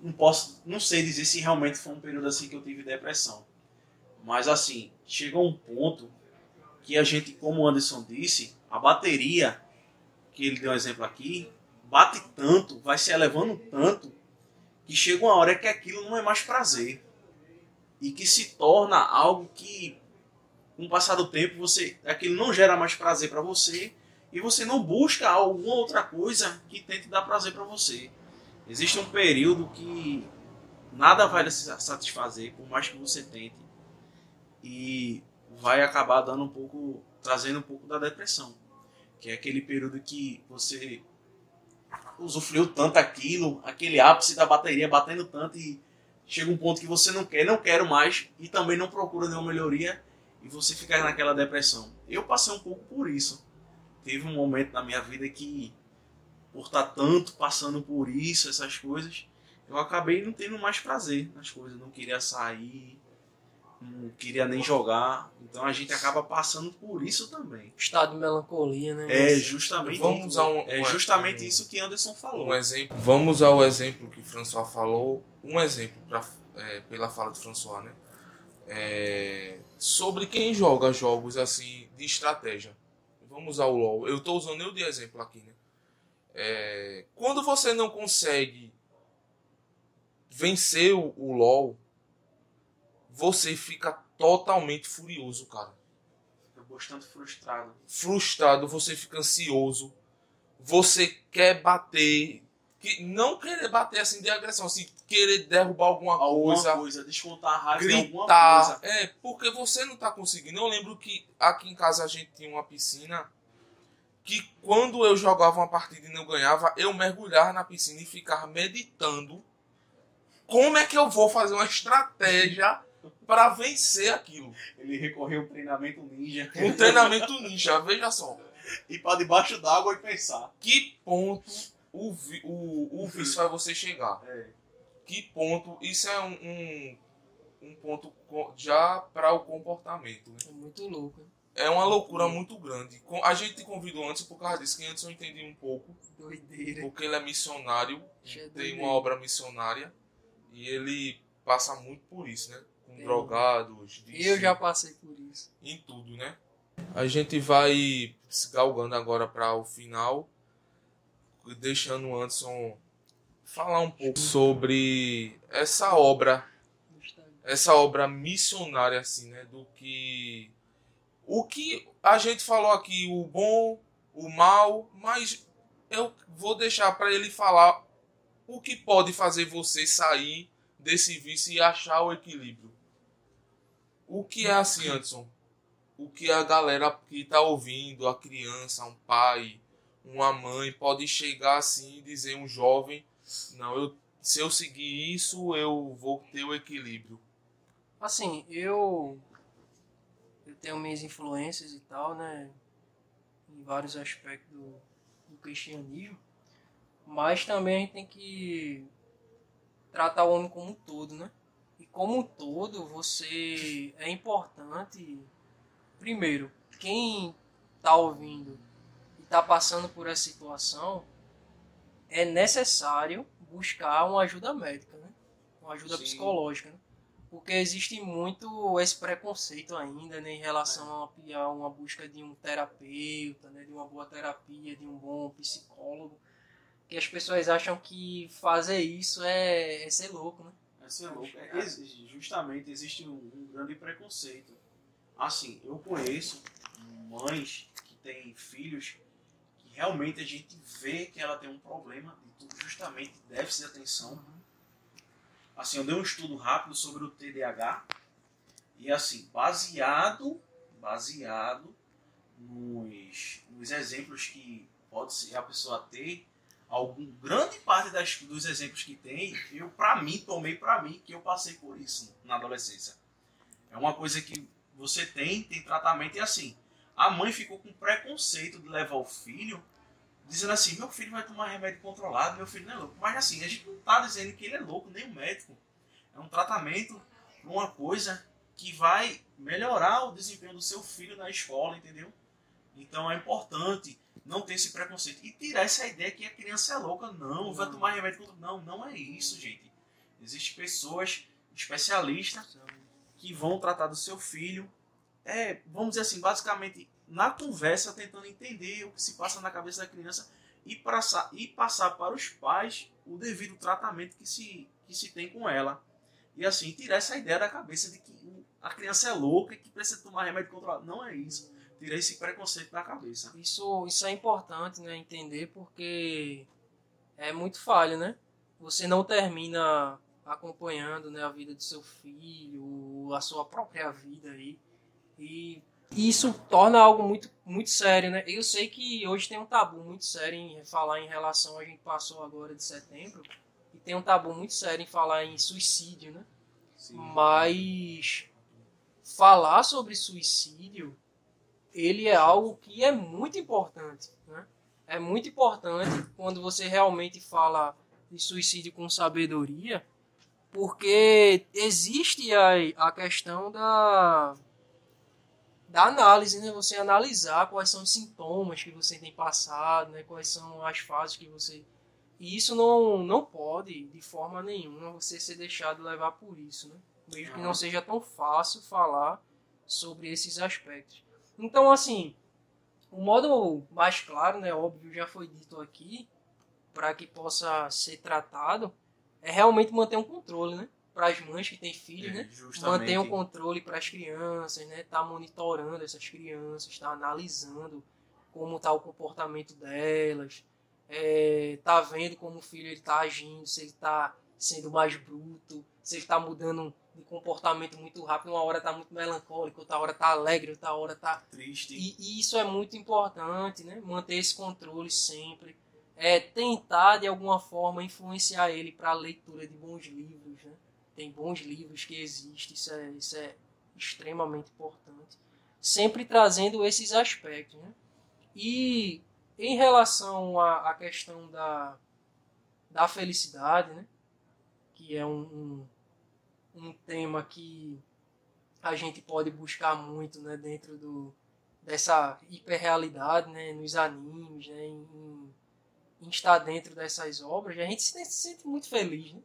não posso, não sei dizer se realmente foi um período assim que eu tive depressão. Mas assim, chegou um ponto que a gente, como o Anderson disse, a bateria, que ele deu um exemplo aqui, bate tanto, vai se elevando tanto, que chega uma hora que aquilo não é mais prazer. E que se torna algo que, com o passar do tempo, você, aquilo não gera mais prazer para você e você não busca alguma outra coisa que tente dar prazer para você. Existe um período que nada vai se satisfazer, por mais que você tente. E vai acabar dando um pouco, trazendo um pouco da depressão. Que é aquele período que você usufruiu tanto aquilo, aquele ápice da bateria batendo tanto e chega um ponto que você não quer, não quero mais e também não procura nenhuma melhoria e você fica naquela depressão. Eu passei um pouco por isso. Teve um momento na minha vida que por estar tá tanto passando por isso, essas coisas, eu acabei não tendo mais prazer nas coisas. Não queria sair, não queria nem jogar. Então a gente acaba passando por isso também. Estado de melancolia, né? É justamente, Vamos usar um- é justamente um- isso que Anderson falou. Um exemplo. Vamos ao exemplo que François falou. Um exemplo pra, é, pela fala de François, né? É, sobre quem joga jogos assim de estratégia. Vamos ao LoL. Eu estou usando eu de exemplo aqui, né? É, quando você não consegue vencer o, o LoL, você fica totalmente furioso, cara Fica bastante frustrado. frustrado, você fica ansioso, você quer bater, que não querer bater assim de agressão, assim, querer derrubar alguma, Alguma coisa, coisa, descontar a raiva gritar. coisa. É, porque você não tá conseguindo. Eu lembro que aqui em casa a gente tinha uma piscina que quando eu jogava uma partida e não ganhava, eu mergulhava na piscina e ficava meditando como é que eu vou fazer uma estratégia <laughs> para vencer aquilo. Ele recorreu ao treinamento ninja. Um treinamento ninja, veja só. Ir pra debaixo d'água e pensar. que ponto o, vi- o, o vício vai você chegar? É. Que ponto? Isso é um, um, um ponto já para o comportamento. né? É muito louco. né? É uma loucura muito grande. Com- A gente te convidou antes por causa disso, que antes eu entendi um pouco, Doideira. porque ele é missionário, tem uma obra missionária e ele passa muito por isso, né? Com drogados, Eu já passei por isso. em tudo, né? A gente vai se galgando agora para o final, deixando o Anderson falar um pouco sobre essa obra, essa obra missionária assim, né, do que o que a gente falou aqui, o bom, o mal, mas eu vou deixar para ele falar o que pode fazer você sair desse vício e achar o equilíbrio. O que é assim, Anderson? O que a galera que tá ouvindo, a criança, um pai, uma mãe, pode chegar assim e dizer um jovem, não, eu, se eu seguir isso, eu vou ter o equilíbrio. Assim, eu. Eu tenho minhas influências e tal, né? Em vários aspectos do, do cristianismo. Mas também a gente tem que tratar o homem como um todo, né? E como um todo, você. É importante. Primeiro, quem tá ouvindo e tá passando por essa situação, é necessário buscar uma ajuda médica, né? Uma ajuda Sim. psicológica, né? Porque existe muito esse preconceito ainda né, em relação a, a uma busca de um terapeuta, né, de uma boa terapia, de um bom psicólogo. Que as pessoas acham que fazer isso é, é ser louco, né? É louco. É, exi- justamente existe um, um grande preconceito. Assim, eu conheço mães que têm filhos realmente a gente vê que ela tem um problema de justamente déficit de atenção. Assim, eu dei um estudo rápido sobre o TDAH e assim, baseado, baseado nos, nos exemplos que pode ser a pessoa ter, algum grande parte das, dos exemplos que tem, eu para mim tomei para mim que eu passei por isso na adolescência. É uma coisa que você tem, tem tratamento e assim. A mãe ficou com preconceito de levar o filho, dizendo assim: meu filho vai tomar remédio controlado, meu filho não é louco. Mas assim, a gente não tá dizendo que ele é louco, nem o médico. É um tratamento para uma coisa que vai melhorar o desempenho do seu filho na escola, entendeu? Então é importante não ter esse preconceito. E tirar essa ideia que a criança é louca. Não, vai tomar remédio contra. Não, não é isso, gente. Existem pessoas especialistas que vão tratar do seu filho. É, vamos dizer assim, basicamente na conversa, tentando entender o que se passa na cabeça da criança e passar, e passar para os pais o devido tratamento que se, que se tem com ela. E assim, tirar essa ideia da cabeça de que a criança é louca e que precisa tomar remédio controlado. Não é isso. Tirar esse preconceito da cabeça. Isso, isso é importante, né, entender, porque é muito falho, né? Você não termina acompanhando né, a vida do seu filho, a sua própria vida aí. E isso torna algo muito, muito sério, né? Eu sei que hoje tem um tabu muito sério em falar em relação, a gente passou agora de setembro, e tem um tabu muito sério em falar em suicídio, né? Mas falar sobre suicídio, ele é algo que é muito importante, né? É muito importante quando você realmente fala de suicídio com sabedoria, Porque existe a, a questão da, da análise, né? Você analisar quais são os sintomas que você tem passado, né? Quais são as fases que você... E isso não, não pode, de forma nenhuma, você ser deixado levar por isso, né? Mesmo que não seja tão fácil falar sobre esses aspectos. Então, assim, o modo mais claro, né, óbvio, já foi dito aqui, para que possa ser tratado, é realmente manter um controle, né? Para as mães que têm filhos, É, né? justamente. Manter um controle para as crianças, né? Tá monitorando essas crianças, tá analisando como tá o comportamento delas, é, tá vendo como o filho ele tá agindo, se ele tá sendo mais bruto, se ele tá mudando de comportamento muito rápido, uma hora tá muito melancólico, outra hora tá alegre, outra hora tá Triste. e, e isso é muito importante, né? Manter esse controle sempre. É tentar, de alguma forma, influenciar ele para a leitura de bons livros, né? Tem bons livros que existem, isso é, isso é extremamente importante. Sempre trazendo esses aspectos, né? E em relação à, à questão da, da felicidade, né? Que é um, um, um tema que a gente pode buscar muito, né? Dentro do, dessa hiperrealidade, né, nos animes, né, em, em estar dentro dessas obras, a gente se, se sente muito feliz, né?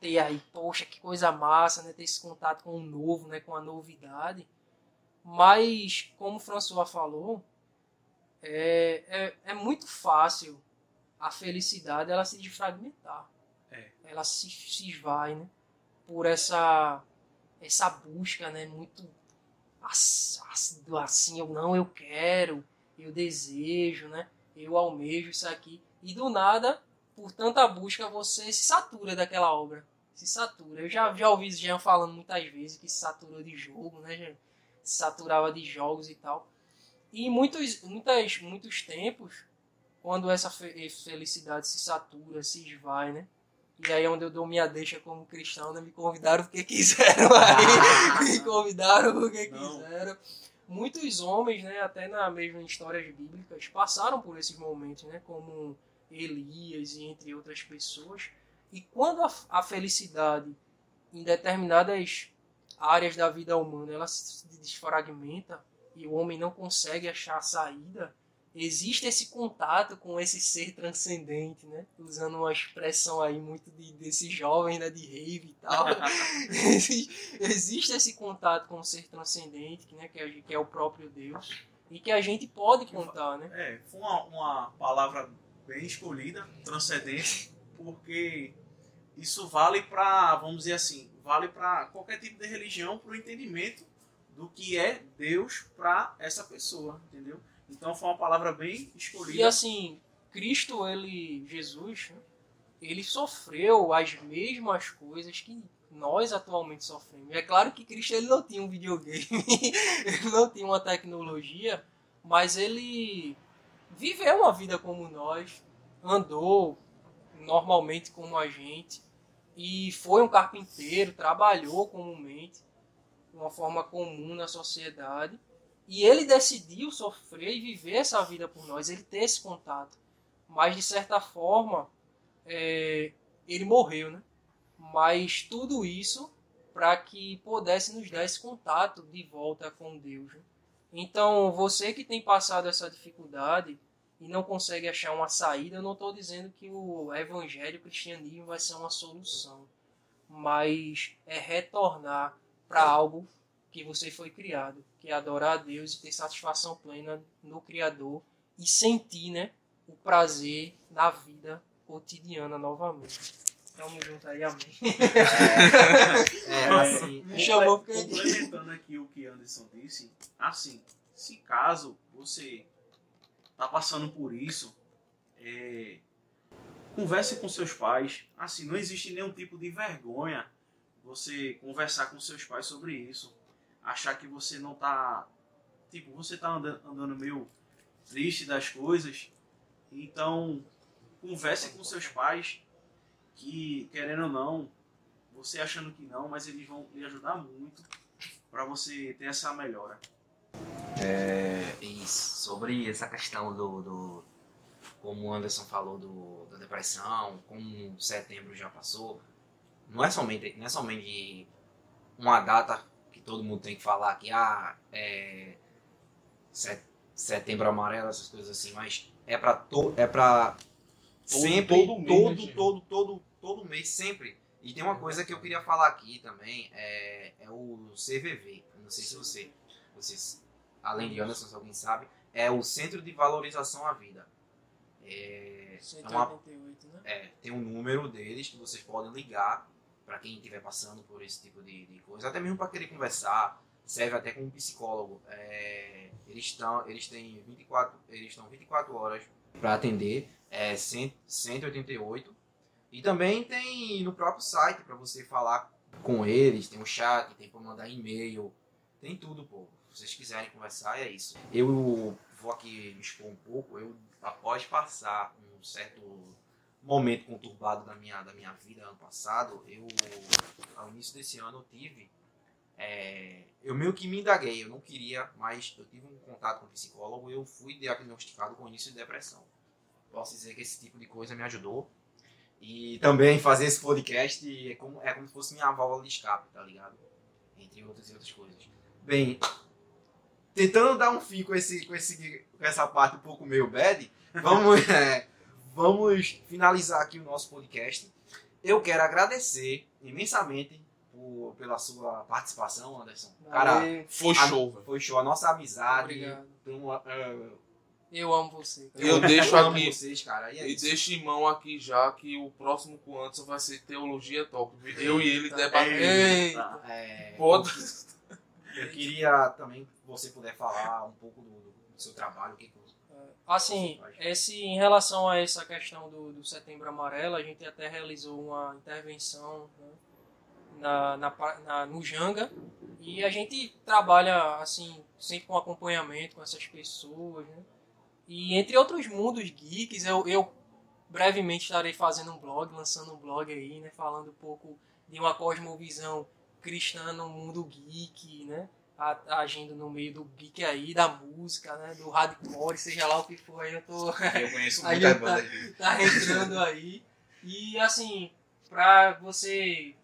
Ter aí, poxa, que coisa massa, né, ter esse contato com o novo, né, com a novidade. Mas, como o François falou, é, é, é muito fácil a felicidade ela se desfragmentar. É. Ela se, se esvai, né? Por essa, essa busca, né? Muito assim, eu não, eu quero, eu desejo, né? Eu almejo isso aqui. E do nada, por tanta busca, você se satura daquela obra. Se satura. Eu já, já ouvi Jean falando muitas vezes que se saturou de jogo, né? Jean? Se saturava de jogos e tal. E muitos, muitas, muitos tempos, quando essa fe- felicidade se satura, se esvai, né? E aí é onde eu dou minha deixa como cristão, né? Me convidaram porque quiseram aí. <laughs> Me convidaram porque Não. quiseram. Muitos homens, né, até na mesma histórias bíblicas, passaram por esses momentos, né? Como Elias e entre outras pessoas. E quando a, a felicidade em determinadas áreas da vida humana ela se desfragmenta e o homem não consegue achar a saída, existe esse contato com esse ser transcendente, né? Usando uma expressão aí muito de, desses jovens, né? De rave e tal. <laughs> <laughs> Existe- esse contato com o ser transcendente, que, né? que, é, que é o próprio Deus. E que a gente pode contar, né? É, foi uma, uma palavra bem escolhida, transcendente, porque isso vale para, vamos dizer assim, vale para qualquer tipo de religião, para o entendimento do que é Deus para essa pessoa, entendeu? Então foi uma palavra bem E escolhida. assim, Cristo, ele, Jesus, né, ele sofreu as mesmas coisas que nós atualmente sofremos. É claro que Cristo ele não tinha um videogame, <laughs> ele não tinha uma tecnologia, mas ele viveu uma vida como nós, andou normalmente como a gente, e foi um carpinteiro, trabalhou comumente, de uma forma comum na sociedade. E ele decidiu sofrer e viver essa vida por nós, ele ter esse contato. Mas de certa forma, é, ele morreu, né? Mas tudo isso para que pudesse nos dar esse contato de volta com Deus. né? Então, você que tem passado essa dificuldade e não consegue achar uma saída, eu não estou dizendo que o evangelho, o cristianismo vai ser uma solução, mas é retornar para algo que você foi criado, que é adorar a Deus e ter satisfação plena no Criador e sentir, né, o prazer na vida cotidiana novamente. Tamo junto aí, amém. <laughs> É, assim, <laughs> Me chamou porque Complementando aqui o que Anderson disse, assim, se caso você tá passando por isso, é, converse com seus pais. Assim, não existe nenhum tipo de vergonha você conversar com seus pais sobre isso. Achar que você não tá. Tipo, você tá andando, andando meio triste das coisas. Então, converse com seus pais que, querendo ou não, você achando que não, mas eles vão lhe ajudar muito para você ter essa melhora. Isso, sobre essa questão do, do como o Anderson falou do, da depressão, como setembro já passou, não é somente, não é somente uma data que todo mundo tem que falar que ah, é set- setembro amarelo, essas coisas assim, mas é pra to, é para sempre todo mês, todo né, gente? todo todo todo mês sempre. E tem uma coisa que eu queria falar aqui também, é, é o CVV. Não sei se você, vocês, além de Anderson, se alguém sabe, é o Centro de Valorização à Vida. É, é uma 188, né? é, tem um número deles que vocês podem ligar para quem estiver passando por esse tipo de, de coisa, até mesmo para querer conversar, serve até como psicólogo. É, eles estão, eles têm 24, eles estão 24 horas para atender, é 100, 188. E também tem no próprio site para você falar com eles, tem um chat, tem para mandar e-mail, tem tudo, pô. Vocês quiserem conversar, é isso. Eu vou aqui expor um pouco, eu após passar um certo momento conturbado da minha, da minha vida ano passado, eu, ao início desse ano, tive. é, eu meio que me indaguei, eu não queria, mas eu tive um contato com um psicólogo e eu fui diagnosticado com início de depressão. Posso dizer que esse tipo de coisa me ajudou. E também fazer esse podcast é como, é como se fosse minha válvula de escape, tá ligado? Entre outras e outras coisas. Bem, tentando dar um fim com, esse, com, esse, com essa parte um pouco meio bad, vamos, <laughs> é, vamos finalizar aqui o nosso podcast. Eu quero agradecer imensamente por, pela sua participação, Anderson. Cara. Foi a- show, velho. foi show. A nossa amizade. Obrigado. Então, é, Eu amo você. cara. Eu deixo amo aqui- vocês, cara. E é E deixa em mão aqui já que o próximo com Anderson vai ser Teologia Talk. Eu e ele debatendo. Eita. É, Pode. eu queria também você puder falar um pouco do, do- seu trabalho, o que, você Assim, esse, em relação a essa questão do, do Setembro Amarelo, a gente até realizou uma intervenção né, na, na, na- no Janga e a gente trabalha assim sempre com acompanhamento com essas pessoas. Né? E entre outros mundos geeks, eu, eu brevemente estarei fazendo um blog, lançando um blog aí, né, falando um pouco de uma cosmovisão cristã no mundo geek, né? Agindo no meio do geek aí, da música, né? Do hardcore, seja lá o que for aí, eu tô Eu conheço <laughs> Aí muitas tá- bandas. tá entrando aí. E assim, pra você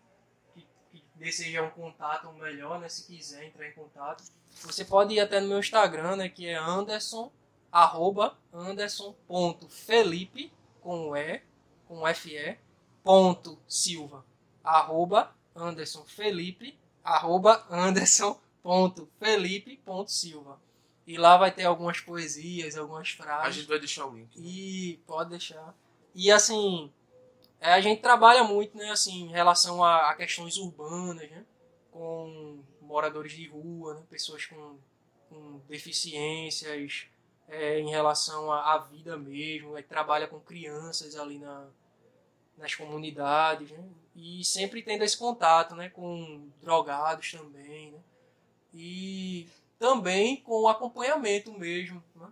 que, que deseja um contato melhor, né? Se quiser entrar em contato, você pode ir até no meu Instagram, né? Que é Anderson, arroba Anderson.felipe, com E, com FE, ponto Silva, arroba Anderson Felipe, arroba Anderson ponto Felipe ponto Silva. E lá vai ter algumas poesias, algumas A frases. gente vai deixar o link. E pode deixar. E assim, é, a gente trabalha muito, né, assim, em relação a, a questões urbanas, né? Com moradores de rua, né, pessoas com, com deficiências, é, em relação à, à vida mesmo, aí trabalha com crianças ali na, nas comunidades, né? E sempre tendo esse contato, né, com drogados também, né? E também com o acompanhamento mesmo, né?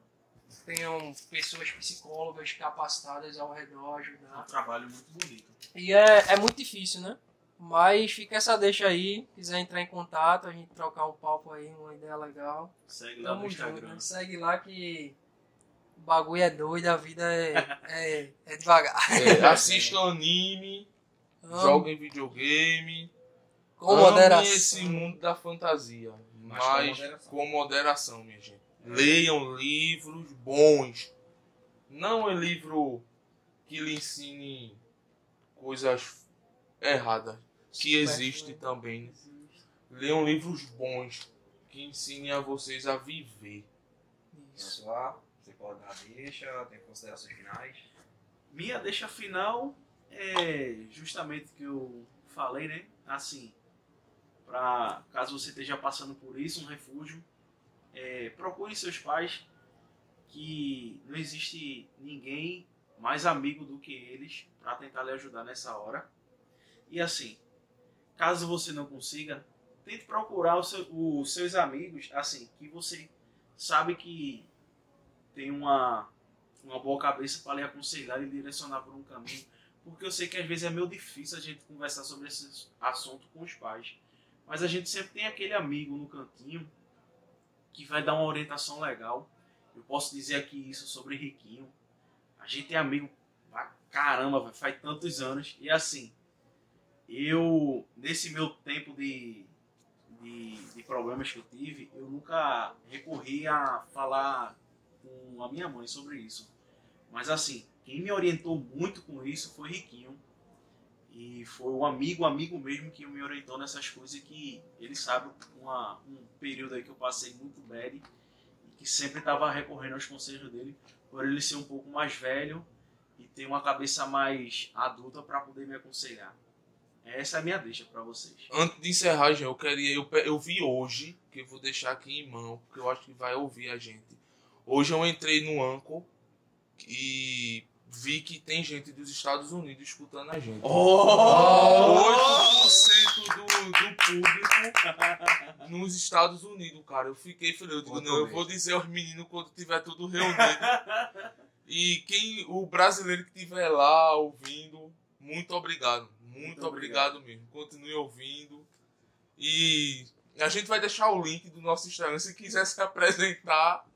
tenham pessoas psicólogas capacitadas ao redor É um ajudar. trabalho muito bonito. E é, é muito difícil, né? Mas fica essa deixa aí, quiser entrar em contato, a gente trocar um papo aí, uma ideia legal. Segue lá no Tamo junto, Instagram. né? Segue lá que o bagulho é doido, a vida é, é, é devagar. <laughs> É, assistam anime, Amo, joguem videogame. com moderação. esse mundo da fantasia. Mas Mas, com moderação. com moderação, minha gente. Leiam livros bons. Não é livro que lhe ensine coisas erradas. Que existe também. Leiam livros bons que ensinem a vocês a viver. Isso. Só, você pode dar deixa, tem considerações finais. Minha deixa final é justamente o que eu falei, né? Assim, para caso você esteja passando por isso, um refúgio, é, procure seus pais, que não existe ninguém mais amigo do que eles para tentar lhe ajudar nessa hora. E assim, caso você não consiga, tente procurar seu- os seus amigos, assim, que você sabe que tem uma uma boa cabeça para lhe aconselhar e direcionar por um caminho. Porque eu sei que às vezes é meio difícil a gente conversar sobre esse assunto com os pais. Mas a gente sempre tem aquele amigo no cantinho que vai dar uma orientação legal. Eu posso dizer aqui isso sobre Riquinho. A gente é amigo pra caramba, véio, faz tantos anos. E assim, eu, nesse meu tempo de, de, de problemas que eu tive, eu nunca recorri a falar com a minha mãe sobre isso. Mas assim, quem me orientou muito com isso foi Riquinho. E foi o amigo, amigo mesmo que me orientou nessas coisas que ele sabe uma, um período aí que eu passei muito bad e que sempre estava recorrendo aos conselhos dele por ele ser um pouco mais velho e ter uma cabeça mais adulta para poder me aconselhar. Essa é a minha deixa para vocês. Antes de encerrar, eu queria. Eu, eu vi hoje, que eu vou deixar aqui em mão, porque eu acho que vai ouvir a gente. Hoje eu entrei no Anchor e vi que tem gente dos Estados Unidos escutando a gente. Oh! 8% do, do público nos Estados Unidos, cara. Eu fiquei feliz. Eu digo, não, eu vou dizer aos meninos quando tiver tudo reunido. E quem, o brasileiro que estiver lá ouvindo, muito obrigado. Muito, Muito obrigado. mesmo. Continue ouvindo. E a gente vai deixar o link do nosso Instagram. Se quiser se apresentar,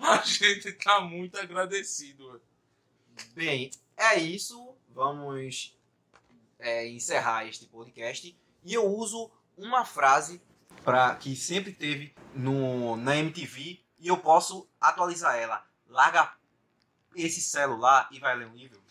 a gente tá muito agradecido. Bem, é isso. Vamos é, encerrar este podcast. E eu uso uma frase pra, que sempre teve no, na MTV e eu posso atualizar ela. Larga esse celular e vai ler um livro.